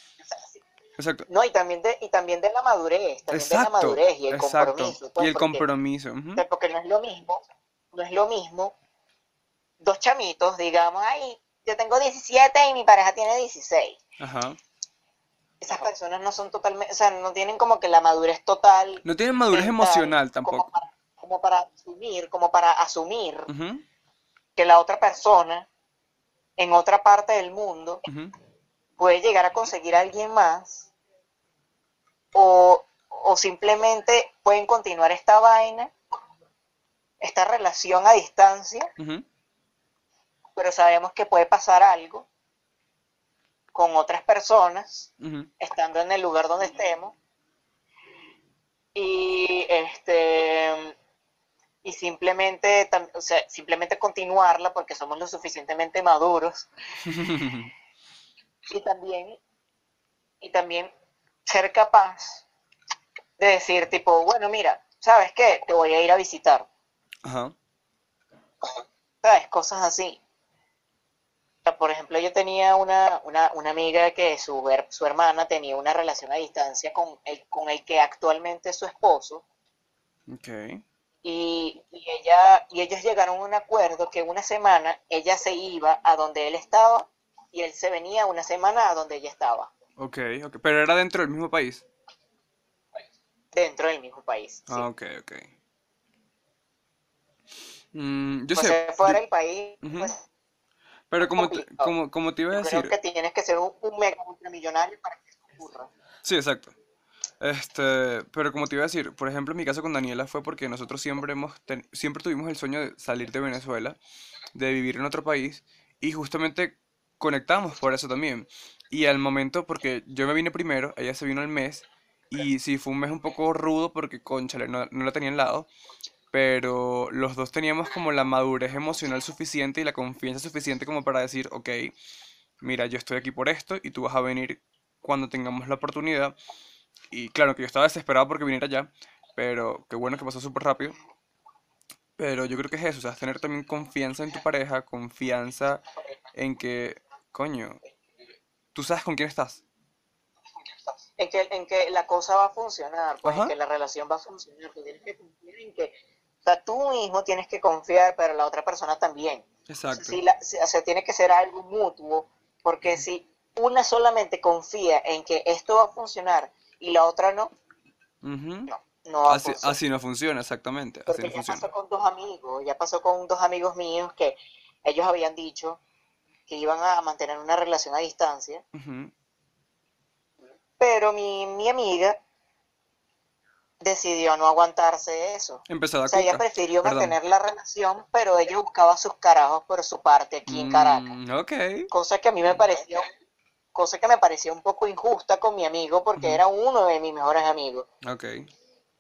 sí. exacto, No, y también de, y también de la madurez, también de la exacto, madurez y el exacto, compromiso. pues, y el porque- compromiso, porque no es lo mismo, no es lo mismo dos chamitos, digamos, ay, yo tengo 17 y mi pareja tiene 16. Ajá. Esas personas no son totalmente, o sea, no tienen como que la madurez total No tienen madurez mental, emocional como tampoco. para, como para asumir, como para asumir que la otra persona en otra parte del mundo puede llegar a conseguir a alguien más o, o simplemente pueden continuar esta vaina, esta relación a distancia. Pero sabemos que puede pasar algo con otras personas estando en el lugar donde estemos. Y este y simplemente o sea, simplemente continuarla porque somos lo suficientemente maduros. Y también y también ser capaz de decir tipo bueno mira sabes qué te voy a ir a visitar Ajá. sabes cosas así por ejemplo yo tenía una, una, una amiga que su, her- su hermana tenía una relación a distancia con el con el que actualmente es su esposo Ok. Y, y ella y ellos llegaron a un acuerdo que una semana ella se iba a donde él estaba y él se venía una semana a donde ella estaba, Ok, ok. Pero era dentro del mismo país. dentro del mismo país. Sí. Ah, ok, ok. Mm, yo Pues sé, fuera yo- del país, pues pero como te, como, como te iba a yo creo decir, que tienes que ser un, un mega ultramillonario para que eso ocurra. sí, exacto. Este, pero como te iba a decir, por ejemplo, en mi caso con Daniela fue porque nosotros siempre hemos, ten- siempre tuvimos el sueño de salir de Venezuela, de vivir en otro país, y justamente conectamos por eso también. Y al momento, porque yo me vine primero, ella se vino al mes, y sí, fue un mes un poco rudo porque, conchale, no, no la tenía al lado, pero los dos teníamos como la madurez emocional suficiente y la confianza suficiente como para decir, ok, mira, yo estoy aquí por esto y tú vas a venir cuando tengamos la oportunidad. Y claro que yo estaba desesperado porque viniera ya, pero qué bueno que pasó súper rápido. Pero yo creo que es eso, o sea, es tener también confianza en tu pareja, confianza en que, coño, tú sabes con quién estás. En que, en que la cosa va a funcionar, pues en que la relación va a funcionar. Tú tienes que confiar en que, o sea, tú mismo tienes que confiar, pero la otra persona también. Exacto. Si la- si- o sea, tiene que ser algo mutuo, porque si una solamente confía en que esto va a funcionar y la otra no, no, no Así, no funciona, exactamente. Así no ya funciona. pasó con dos amigos, ya pasó con dos amigos míos que ellos habían dicho que iban a mantener una relación a distancia, pero mi, mi amiga decidió no aguantarse eso. Empezó a O sea, ella prefirió Perdón. mantener la relación, pero ella buscaba sus carajos por su parte aquí en Caracas. Mm, ok. Cosa que a mí me pareció, cosa que me pareció un poco injusta con mi amigo, porque era uno de mis mejores amigos. Ok.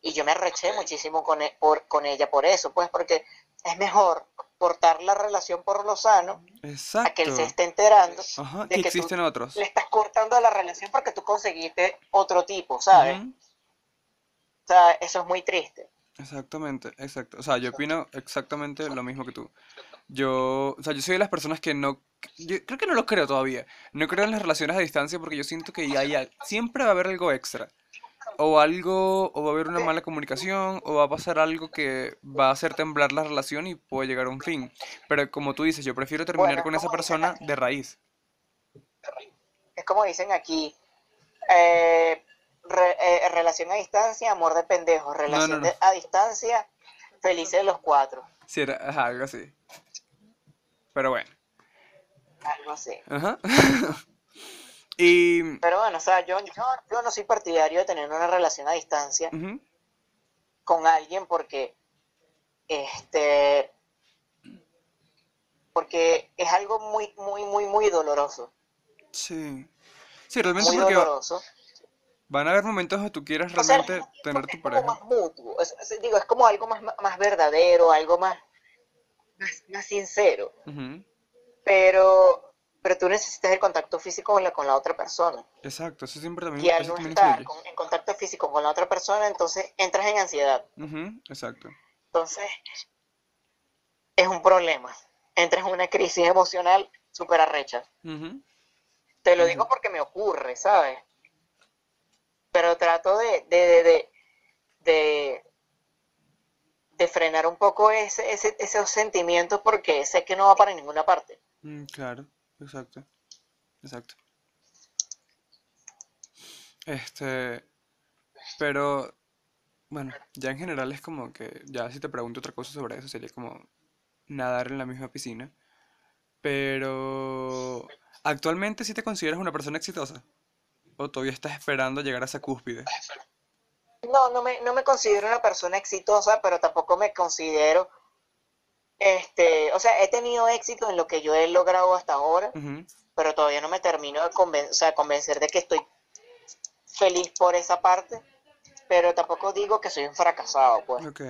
Y yo me arreché muchísimo con, e- por, con ella por eso, pues porque es mejor cortar la relación por lo sano a que él se esté enterando Ajá, de que que tú existen otros. le estás cortando la relación porque tú conseguiste otro tipo, ¿sabes? Ujú. O sea, eso es muy triste. Exactamente, exacto. O sea, yo opino exactamente lo mismo que tú. Yo, o sea, yo soy de las personas que no, yo creo que no lo creo todavía. No creo en las relaciones a distancia porque yo siento que ya hay, al- siempre va a haber algo extra. O algo, o va a haber una mala comunicación, o va a pasar algo que va a hacer temblar la relación y puede llegar a un fin. Pero como tú dices, yo prefiero terminar Bueno, con esa persona de raíz. es como dicen aquí, eh, re- eh, relación a distancia, amor de pendejos, No, no, relación no. de- a distancia, felices los cuatro, Sí, era, ajá, algo así. Pero bueno. algo así. Ajá. Y... Pero bueno, o sea, yo, yo, yo no soy partidario de tener una relación a distancia con alguien porque, este, porque es algo muy, muy, muy, muy doloroso, Sí. Sí, realmente muy porque doloroso. Van a haber momentos donde tú quieras O sea, realmente tener es tu como pareja. más mutuo, es, es- digo, es como algo más, más verdadero, algo más, más, más sincero, pero, pero tú necesitas el contacto físico con la, con la otra persona. Exacto, eso siempre Y también, al eso no estar con- en contacto físico con la otra persona, entonces entras en ansiedad. Exacto. Entonces, es un problema. Entras en una crisis emocional súper arrecha. Te lo digo porque me ocurre, ¿sabes? Pero trato de, de, de, de, de, frenar un poco ese, ese, esos sentimientos porque sé que no va para ninguna parte. mm, claro, exacto. Exacto. Este, pero, bueno, ya en general es como que, ya si te pregunto otra cosa sobre eso, sería como nadar en la misma piscina. Pero, ¿actualmente sí te consideras una persona exitosa? ¿O todavía estás esperando llegar a esa cúspide? No, no me, no me considero una persona exitosa, pero tampoco me considero, este, o sea, he tenido éxito en lo que yo he logrado hasta ahora, pero todavía no me termino de conven- o sea, convencer de que estoy feliz por esa parte, pero tampoco digo que soy un fracasado, pues. Ok.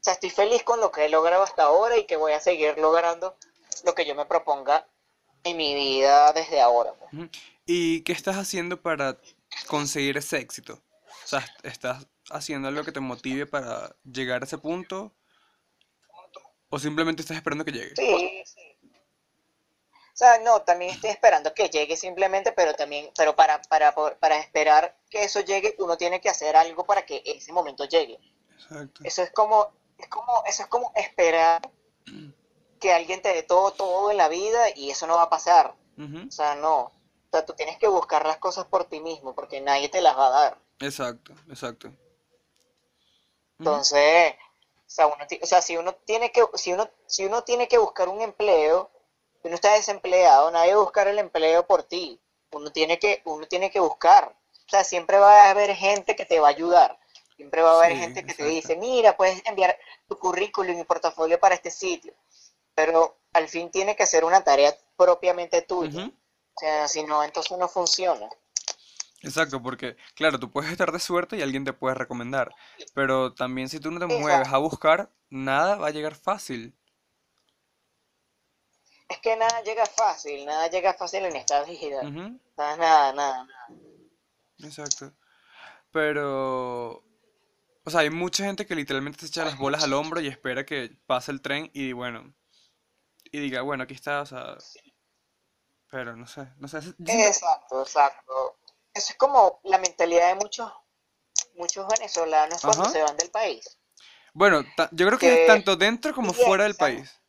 O sea, estoy feliz con lo que he logrado hasta ahora y que voy a seguir logrando lo que yo me proponga en mi vida desde ahora. pues. ¿Y qué estás haciendo para conseguir ese éxito? O sea, ¿estás haciendo algo que te motive para llegar a ese punto? ¿O simplemente estás esperando que llegue? Sí, sí. O sea, no, también estoy esperando que llegue simplemente, pero también, pero para, para, para esperar que eso llegue, uno tiene que hacer algo para que ese momento llegue. Exacto. Eso es como, es como, eso es como esperar que alguien te dé todo, todo en la vida y eso no va a pasar. O sea, no. O sea, tú tienes que buscar las cosas por ti mismo porque nadie te las va a dar. Exacto, exacto. Entonces, o sea, uno, o sea, si uno tiene que, si uno, si uno tiene que buscar un empleo, si uno está desempleado, nadie va a buscar el empleo por ti. Uno tiene que, uno tiene que buscar. O sea, siempre va a haber gente que te va a ayudar. Siempre va a haber Sí, gente que te dice, mira, puedes enviar tu currículum y portafolio para este sitio. Pero al fin tiene que ser una tarea propiamente tuya. O sea, si no, entonces no funciona. Exacto, porque claro, tú puedes estar de suerte y alguien te puede recomendar, pero también si tú no te Exacto. mueves a buscar, nada va a llegar fácil. Es que nada llega fácil, nada llega fácil en esta vida. Ujú, Nada, nada, nada. Exacto. Pero, o sea, hay mucha gente que literalmente se echa las bolas al hombro y espera que pase el tren y bueno, y diga, bueno, aquí está, o sea, pero no sé, no sé, Exacto, exacto. Eso es como la mentalidad de muchos, muchos venezolanos cuando se van del país. Bueno, yo creo que es Que tanto dentro como fuera del país.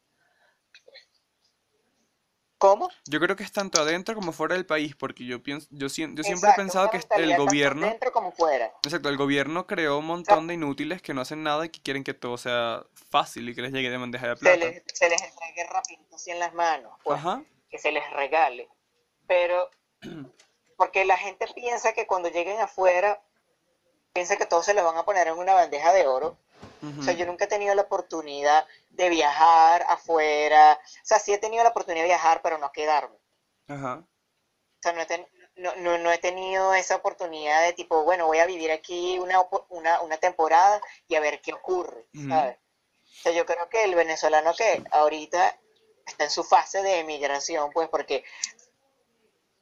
¿Cómo? Yo creo que es tanto adentro como fuera del país, porque yo pienso, yo, yo siempre he pensado que el tanto gobierno, dentro como fuera. exacto, el gobierno creó un montón de inútiles que no hacen nada y que quieren que todo sea fácil y que les llegue de bandeja de se plata. les, se les entregue rapidito así en las manos, pues, Ajá, que se les regale. Pero, porque la gente piensa que cuando lleguen afuera, piensa que todo se lo van a poner en una bandeja de oro. O sea, yo nunca he tenido la oportunidad de viajar afuera. O sea, sí he tenido la oportunidad de viajar, pero no quedarme. ajá, O sea, no he, ten- no, no, no he tenido esa oportunidad de tipo, bueno, voy a vivir aquí una, una, una temporada y a ver qué ocurre, ¿sabes? O sea, yo creo que el venezolano que ahorita está en su fase de emigración, pues porque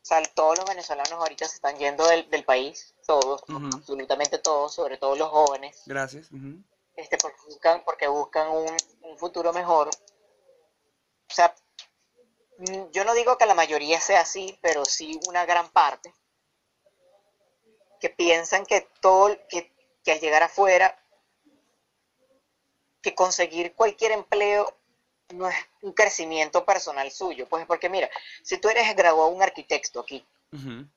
o sea, todos los venezolanos ahorita se están yendo del, del país, todos, absolutamente todos, sobre todo los jóvenes, Gracias. ujú, este, porque buscan, porque buscan un, un futuro mejor. O sea, mm, yo no digo que la mayoría sea así, pero sí una gran parte que piensan que todo, que, que al llegar afuera, que conseguir cualquier empleo no es un crecimiento personal suyo. Pues porque mira, si tú eres graduado un arquitecto aquí, ujú,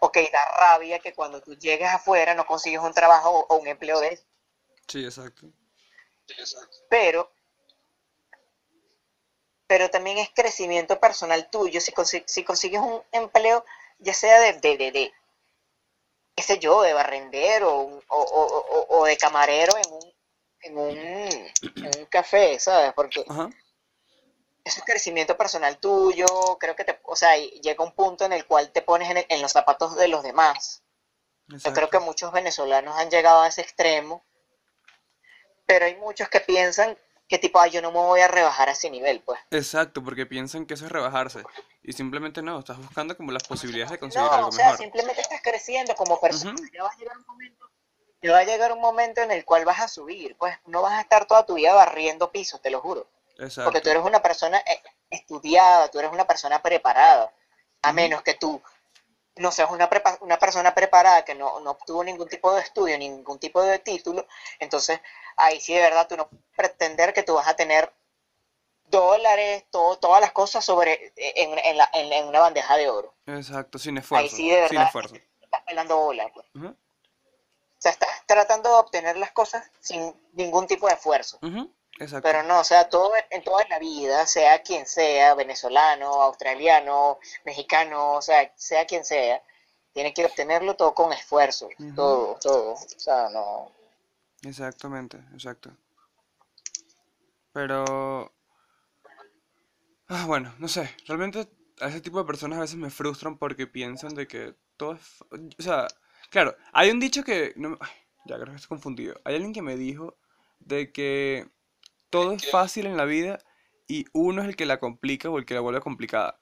ok, da rabia que cuando tú llegues afuera no consigues un trabajo o, o un empleo de eso. Sí, exacto. Pero, pero también es crecimiento personal tuyo si, consi- si consigues un empleo, ya sea de, de, de, de, qué sé yo, de barrendero o, o, o- o- o de camarero en un, en un, en un café, ¿sabes? Porque Ajá, eso es crecimiento personal tuyo, creo que te, o sea, y llega un punto en el cual te pones en, el- en los zapatos de los demás. Yo creo que muchos venezolanos han llegado a ese extremo, pero hay muchos que piensan que tipo, ay, yo no me voy a rebajar a ese nivel, pues. Exacto, porque piensan que eso es rebajarse. Y simplemente no, estás buscando como las posibilidades de conseguir No, algo o sea, mejor. simplemente estás creciendo como persona. Ujú, Ya va a llegar un momento, va a llegar un momento en el cual vas a subir, pues no vas a estar toda tu vida barriendo pisos, te lo juro. Porque tú Exacto. eres una persona eh, estudiada, tú eres una persona preparada. A menos que tú no seas una, prepa- una persona preparada que no, no obtuvo ningún tipo de estudio, ningún tipo de título, entonces ahí sí de verdad tú no puedes pretender que tú vas a tener dólares, todo, todas las cosas sobre en, en la- en- en una bandeja de oro. Exacto, sin Ahí esfuerzo, sí de sin verdad esfuerzo. estás pelando bola. pues. O sea, estás tratando de obtener las cosas sin ningún tipo de esfuerzo. ujú, Exacto. Pero no, o sea, todo en toda la vida, sea quien sea, venezolano, australiano, mexicano, o sea, sea quien sea, tiene que obtenerlo todo con esfuerzo, todo, todo. O sea, no. Exactamente, exacto. Pero, ah, bueno, no sé, realmente a ese tipo de personas a veces me frustran porque piensan de que todo es... O sea, claro, hay un dicho que... No, ay, ya creo que estoy confundido. Hay alguien que me dijo de que todo es fácil en la vida y uno es el que la complica o el que la vuelve complicada.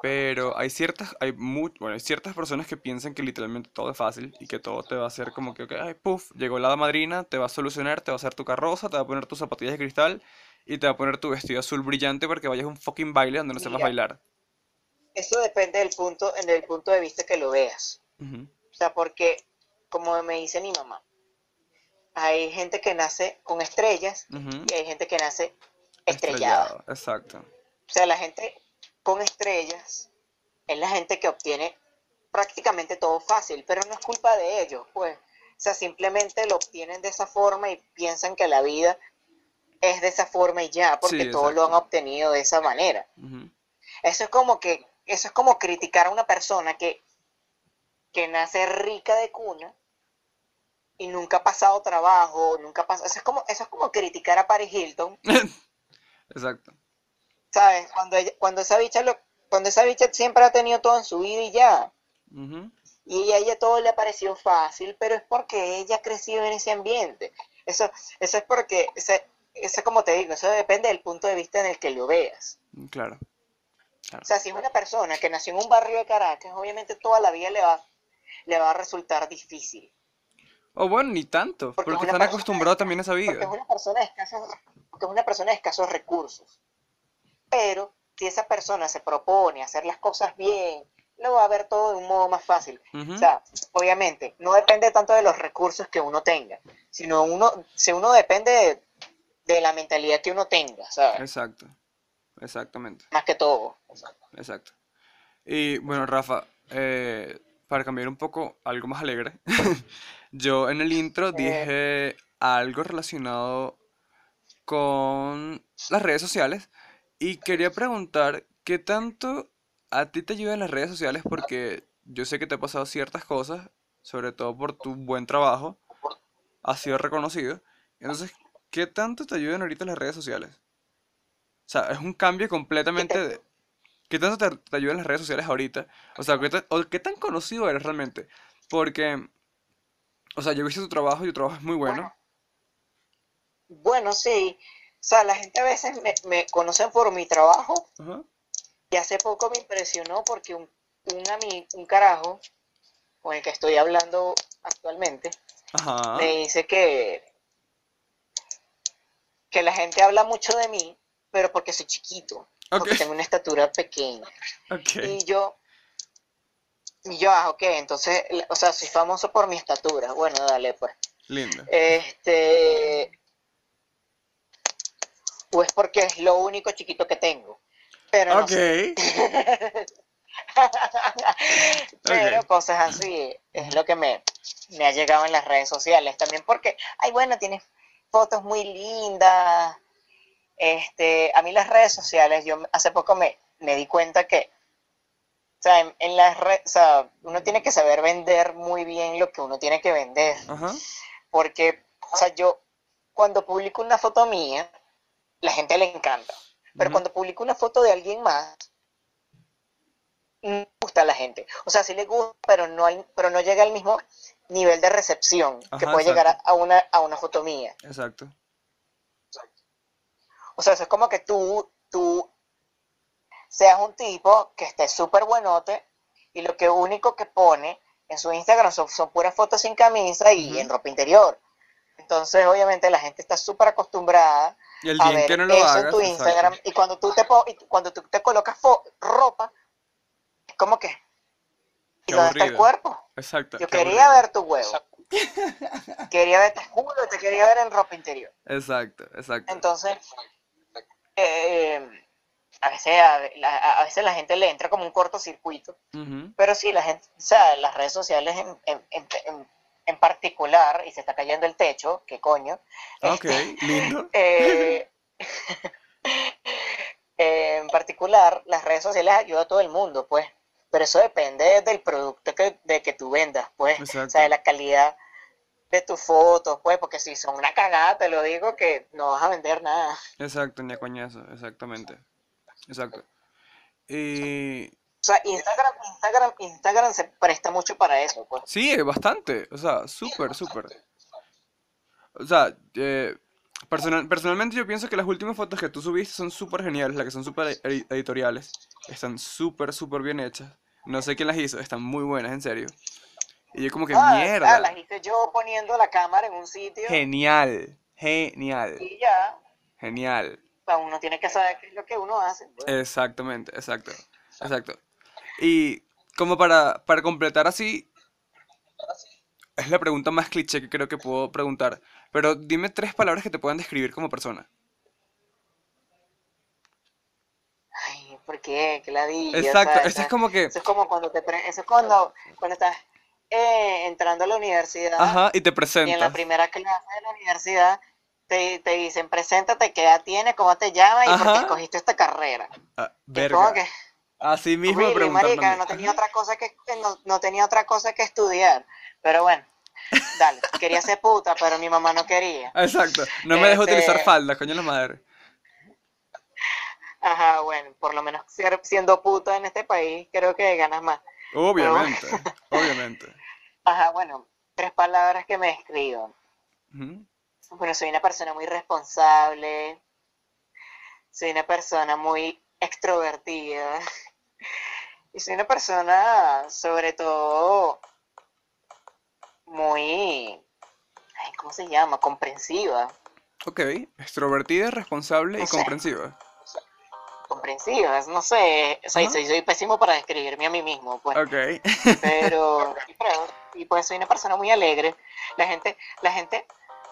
Pero hay ciertas, hay mu- bueno, hay ciertas personas que piensan que literalmente todo es fácil y que todo te va a hacer como que, ay, puff, llegó la madrina, te va a solucionar, te va a hacer tu carroza, te va a poner tus zapatillas de cristal y te va a poner tu vestido azul brillante para que vayas a un fucking baile donde no sepas Mira, bailar. eso depende del punto, en el punto de vista que lo veas. O sea, porque, como me dice mi mamá, hay gente que nace con estrellas y hay gente que nace estrellada. Exacto. O sea, la gente con estrellas es la gente que obtiene prácticamente todo fácil, pero no es culpa de ellos, pues. O sea, simplemente lo obtienen de esa forma y piensan que la vida es de esa forma y ya, porque Sí, todo lo han obtenido de esa manera. Eso es como que, eso es como criticar a una persona que, que nace rica de cuna y nunca ha pasado trabajo, nunca ha pasado, eso es como, eso es como criticar a Paris Hilton, Exacto. ¿sabes? Cuando ella- cuando esa bicha lo, cuando esa bicha siempre ha tenido todo en su vida y ya. Y a ella todo le ha parecido fácil, pero es porque ella ha crecido en ese ambiente. Eso, eso es porque, ese- eso como te digo, eso depende del punto de vista en el que lo veas. Claro. O sea, si es una persona que nació en un barrio de Caracas, obviamente toda la vida le va, le va a resultar difícil. O bueno, ni tanto, Porque porque, están acostumbrados también a esa Porque es vida. una persona de escasos, porque es una persona de escasos recursos. Pero si esa persona se propone hacer las cosas bien, lo va a ver todo de un modo más fácil. Ujú. O sea, obviamente, no depende tanto de los recursos que uno tenga, sino uno, si uno depende de, de la mentalidad que uno tenga, ¿sabes? Exacto. Exactamente. Más que todo. Exacto. Y bueno, Rafa, eh, para cambiar un poco algo más alegre, yo en el intro dije algo relacionado con las redes sociales y quería preguntar qué tanto a ti te ayudan las redes sociales porque yo sé que te ha pasado ciertas cosas, sobre todo por tu buen trabajo, has sido reconocido. Entonces, ¿qué tanto te ayudan ahorita las redes sociales? O sea, es un cambio completamente de... ¿Qué tanto te, te ayudan las redes sociales ahorita? O sea, ¿qué, tan- o qué tan conocido eres realmente? Porque, o sea, yo he visto tu trabajo y tu trabajo es muy bueno. Bueno, sí. O sea, la gente a veces me, me conocen por mi trabajo y hace poco me impresionó porque un, un, ami- un carajo con el que estoy hablando actualmente Ajá. me dice que, que la gente habla mucho de mí, pero porque soy chiquito, porque tengo una estatura pequeña. Ok. Y yo, y yo, ah, ok, entonces, o sea, soy famoso por mi estatura. Bueno, dale, pues. Lindo. Este, o es porque es lo único chiquito que tengo. Pero no Ok. sé. Pero cosas así es lo que me, me ha llegado en las redes sociales. También porque, ay, bueno, tienes fotos muy lindas. Este, a mí las redes sociales, yo hace poco me, me di cuenta que, o sea, en, en las redes, o sea, uno tiene que saber vender muy bien lo que uno tiene que vender. Ajá. Porque, o sea, yo cuando publico una foto mía, la gente le encanta. Pero Ujú. cuando publico una foto de alguien más, no gusta a la gente. O sea, sí le gusta, pero no, al- pero no llega al mismo nivel de recepción que puede llegar a, exacto. a una, a una foto mía. Exacto. O sea, eso es como que tú, tú seas un tipo que esté súper buenote y lo que único que pone en su Instagram son, son puras fotos sin camisa y en ropa interior. Entonces, obviamente, la gente está súper acostumbrada Y el a ver que no lo eso en tu exacto. Instagram y cuando tú te, y cuando tú te colocas ropa, es como que, ¿y dónde está el cuerpo? Exacto. Yo quería aburrido. ver tu huevo. quería ver tu culo, te quería ver en ropa interior. Exacto, exacto. Entonces, eh, a, veces, a, la- a veces la gente le entra como un cortocircuito, pero sí, la gente, o sea, las redes sociales en, en, en- en- en particular, y se está cayendo el techo, qué coño, Ok, este, lindo. eh, en particular, las redes sociales ayudan a todo el mundo, pues, pero eso depende del producto que, de que tú vendas, pues, o Exacto. sea, de la calidad de tus fotos, pues, porque si son una cagada, te lo digo, que no vas a vender nada. Exacto, ni a coñazo, exactamente. Exacto. Y O sea, Instagram, Instagram, Instagram se presta mucho para eso, pues. sí, eh, bastante, o sea, súper, súper. O sea, eh, personal, personalmente yo pienso que las últimas fotos que tú subiste son súper geniales, las que son súper edi- editoriales. Están súper, súper bien hechas. No sé quién las hizo, están muy buenas, en serio. Y yo como que Ah, ah, mierda. las hice yo poniendo la cámara en un sitio Genial, genial, y ya, genial. Sea, uno tiene que saber qué es lo que uno hace. pues. Exactamente, exacto, exacto. Y como para, para completar así, es la pregunta más cliché que creo que puedo preguntar. Pero dime tres palabras que te puedan describir como persona. Ay, ¿por qué? ¿Qué ladilla? Exacto, o sea, eso es como que... Eso es como cuando te pre- eso es cuando, cuando estás eh, entrando a la universidad Ajá, y te y en la presentas. primera clase de la universidad te, te dicen, preséntate, qué edad tienes, cómo te llamas y por qué escogiste esta carrera. Ah, verga. que, Así mismo really, marica, no tenía otra cosa que, no, no tenía otra cosa que estudiar. Pero bueno, dale, quería ser puta, pero mi mamá no quería. Exacto, no me dejó utilizar Este- falda, coño la madre. Ajá, bueno, por lo menos ser- siendo puta en este país, creo que ganas más. Obviamente, obviamente. Ajá, bueno, tres palabras que me escribo. Ujú. Bueno, soy una persona muy responsable, soy una persona muy extrovertida y soy una persona, sobre todo, muy, ay, ¿cómo se llama? Comprensiva. Ok, extrovertida, responsable y sé. comprensiva. Comprensiva, no sé, soy, Ajá. soy, soy pésimo para describirme a mí mismo, pues. Ok. pero pero- y pues soy una persona muy alegre la gente la gente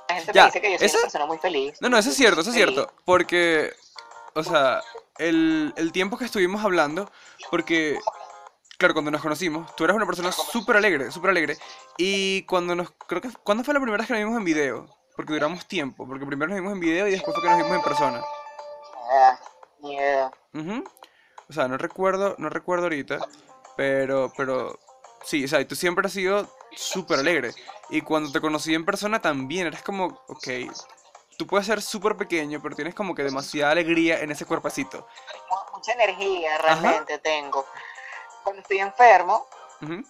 la gente Ya, me dice que yo soy una persona muy feliz No, no, eso es cierto, eso es cierto. Porque, o sea, el, el tiempo que estuvimos hablando, porque, claro, cuando nos conocimos, tú eras una persona súper alegre, súper alegre. Y cuando nos, creo que, ¿cuándo fue la primera vez que nos vimos en video? Porque duramos tiempo, porque primero nos vimos en video y después fue que nos vimos en persona. Ah. Ujú. O sea, no recuerdo, no recuerdo ahorita, pero, pero, sí, o sea, tú siempre has sido súper alegre. Y cuando te conocí en persona también, eres como, ok, tú puedes ser súper pequeño, pero tienes como que demasiada alegría en ese cuerpecito. Mu- mucha energía realmente tengo. Cuando estoy enfermo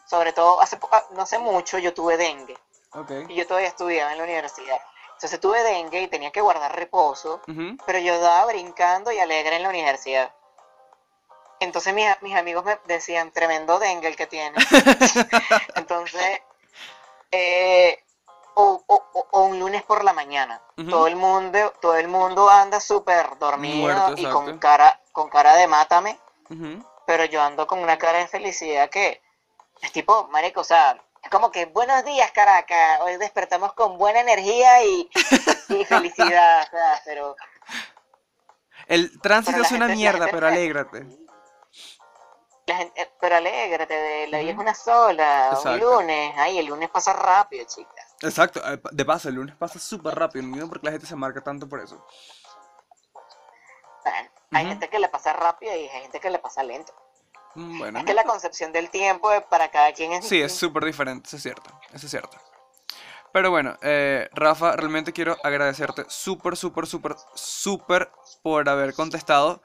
sobre todo hace po- ah, no hace mucho yo tuve dengue. Ok. y yo todavía estudiaba en la universidad. Entonces tuve dengue y tenía que guardar reposo pero yo daba brincando y alegre en la universidad. Entonces mis, mis amigos me decían tremendo dengue el que tiene Entonces, eh, o, o- o- o un lunes por la mañana, todo el mundo, todo el mundo anda súper dormido Muerto, y con cara, con cara de mátame, pero yo ando con una cara de felicidad que es tipo, marico, o sea, es como que buenos días Caracas, hoy despertamos con buena energía y, y felicidad, o sea, pero El tránsito Pero es una mierda, pero alégrate. La gente, pero alégrate, de la vida es una sola, un lunes, ay, el lunes pasa rápido, chicas. Exacto, eh, de paso, el lunes pasa súper rápido, no entiendo por qué la gente se marca tanto por eso. Bueno, hay gente que le pasa rápido y hay gente que le pasa lento. Mm, Bueno, Es que la concepción del tiempo para cada quien es Sí, es súper diferente, eso es cierto, eso es cierto. Pero bueno, eh, Rafa, realmente quiero agradecerte súper, súper, súper, súper por haber contestado,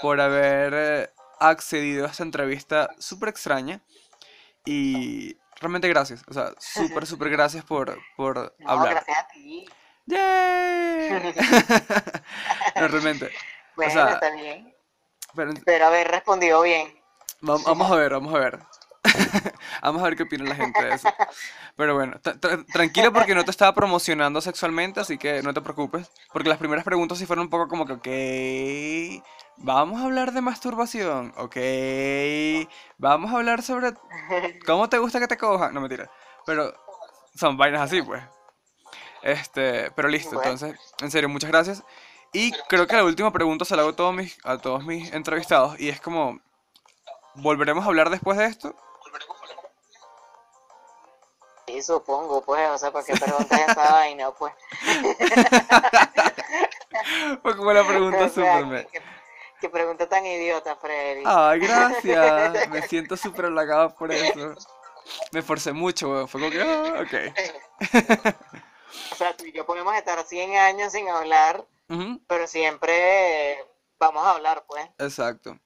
por haber eh, accedido a esta entrevista súper extraña. Y realmente gracias, o sea, súper, súper gracias por, por No, hablar. gracias a ti. ¡Yay! No, realmente. Bueno, sea, está bien. Pero, Pero haber respondido bien. Va- Vamos a ver, vamos a ver. Vamos a ver qué opina la gente de eso. Pero bueno, tra- tra- tranquilo porque no te estaba promocionando sexualmente, así que no te preocupes. Porque las primeras preguntas sí fueron un poco como que, ok, vamos a hablar de masturbación, ok, vamos a hablar sobre cómo te gusta que te cojan. No, mentira. Pero son vainas así, pues. Este, pero listo, Bueno. entonces, en serio, muchas gracias. Y creo que la última pregunta se la hago a todos mis, a todos mis entrevistados y es como, ¿volveremos a hablar después de esto? Sí, supongo, pues, o sea, porque preguntas esa vaina, pues. Fue como la pregunta súper qué, pregunta tan idiota, Freddy. Ay, gracias. Me siento súper halagado por eso. Me esforcé mucho, weón. Fue como que, ah, ok. O sea, tú y yo podemos estar 100 años sin hablar, pero siempre vamos a hablar, pues. Exacto.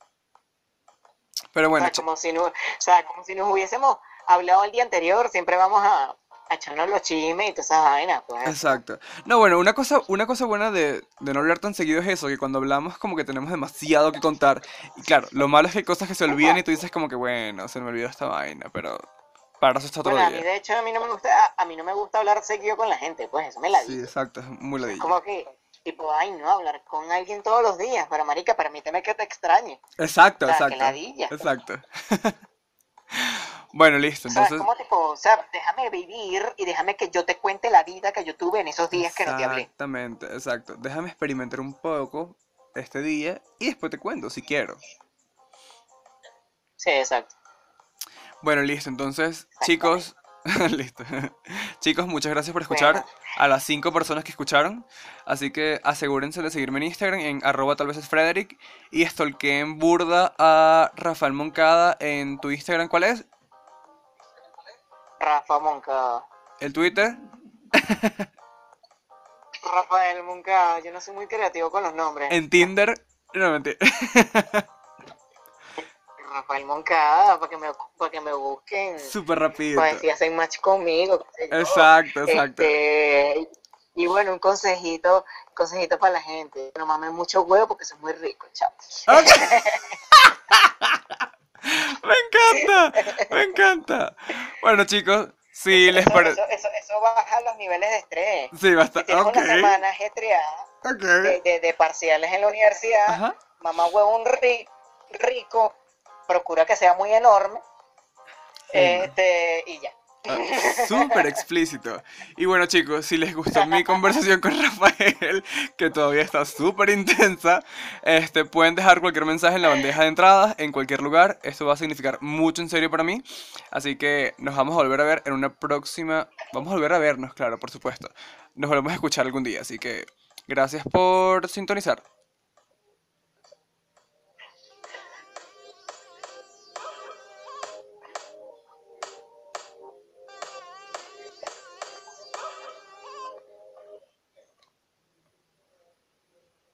Pero O bueno, sea, como si no, o sea, como si nos hubiésemos hablado el día anterior, siempre vamos a echarnos los chismes y todas esas vainas, pues. exacto. No, bueno, una cosa, una cosa buena de, de no hablar tan seguido es eso, que cuando hablamos como que tenemos demasiado que contar. Y claro, lo malo es que hay cosas que se olvidan y tú dices como que, bueno, se me olvidó esta vaina, pero para eso está otro Bueno, a mí día. de hecho a mí no me gusta, a, a mí no me gusta hablar seguido con la gente, pues eso me la Sí, exacto, es muy ladilla. Como que, tipo, ay no, hablar con alguien todos los días, pero marica, permíteme que te extrañe. Exacto, O sea, que exacto. ladilla. Exacto. Bueno, listo. O sea, Entonces, como tipo, o sea, déjame vivir y déjame que yo te cuente la vida que yo tuve en esos días que no te hablé. exactamente, exacto. Déjame experimentar un poco este día y después te cuento si quiero. Sí, exacto. Bueno, listo. Entonces, chicos, listo. Chicos, muchas gracias por escuchar Bueno. a las cinco personas que escucharon. Así que asegúrense de seguirme en Instagram en arroba tal vez es Frederick y stalkeen burda a Rafael Moncada en tu Instagram. ¿Cuál es? Rafa Moncada. ¿El Twitter? Rafael Moncada, yo no soy muy creativo con los nombres. ¿En Tinder? No, mentira. Rafael Moncada, para que me, para que me busquen, Súper rapidito. para si hacen match conmigo. Exacto, exacto. Este, y bueno, un consejito, consejito para la gente. No mames mucho huevo porque son muy ricos, chao. Me encanta, me encanta. Bueno, chicos, si les parece... eso, eso, eso baja los niveles de estrés. Sí, Si basta. tienes Ok, una semana ajetreada de, de, de parciales en la universidad, Ajá. mamá huevo un ri- rico, procura que sea muy enorme, este, y ya. Ah, Súper explícito. Y bueno chicos, si les gustó mi conversación con Rafael, que todavía está súper intensa, este, pueden dejar cualquier mensaje en la bandeja de entrada, en cualquier lugar. Esto va a significar mucho en serio para mí. Así que nos vamos a volver a ver en una próxima... Vamos a volver a vernos, claro, por supuesto. Nos volvemos a escuchar algún día. Así que gracias por sintonizar.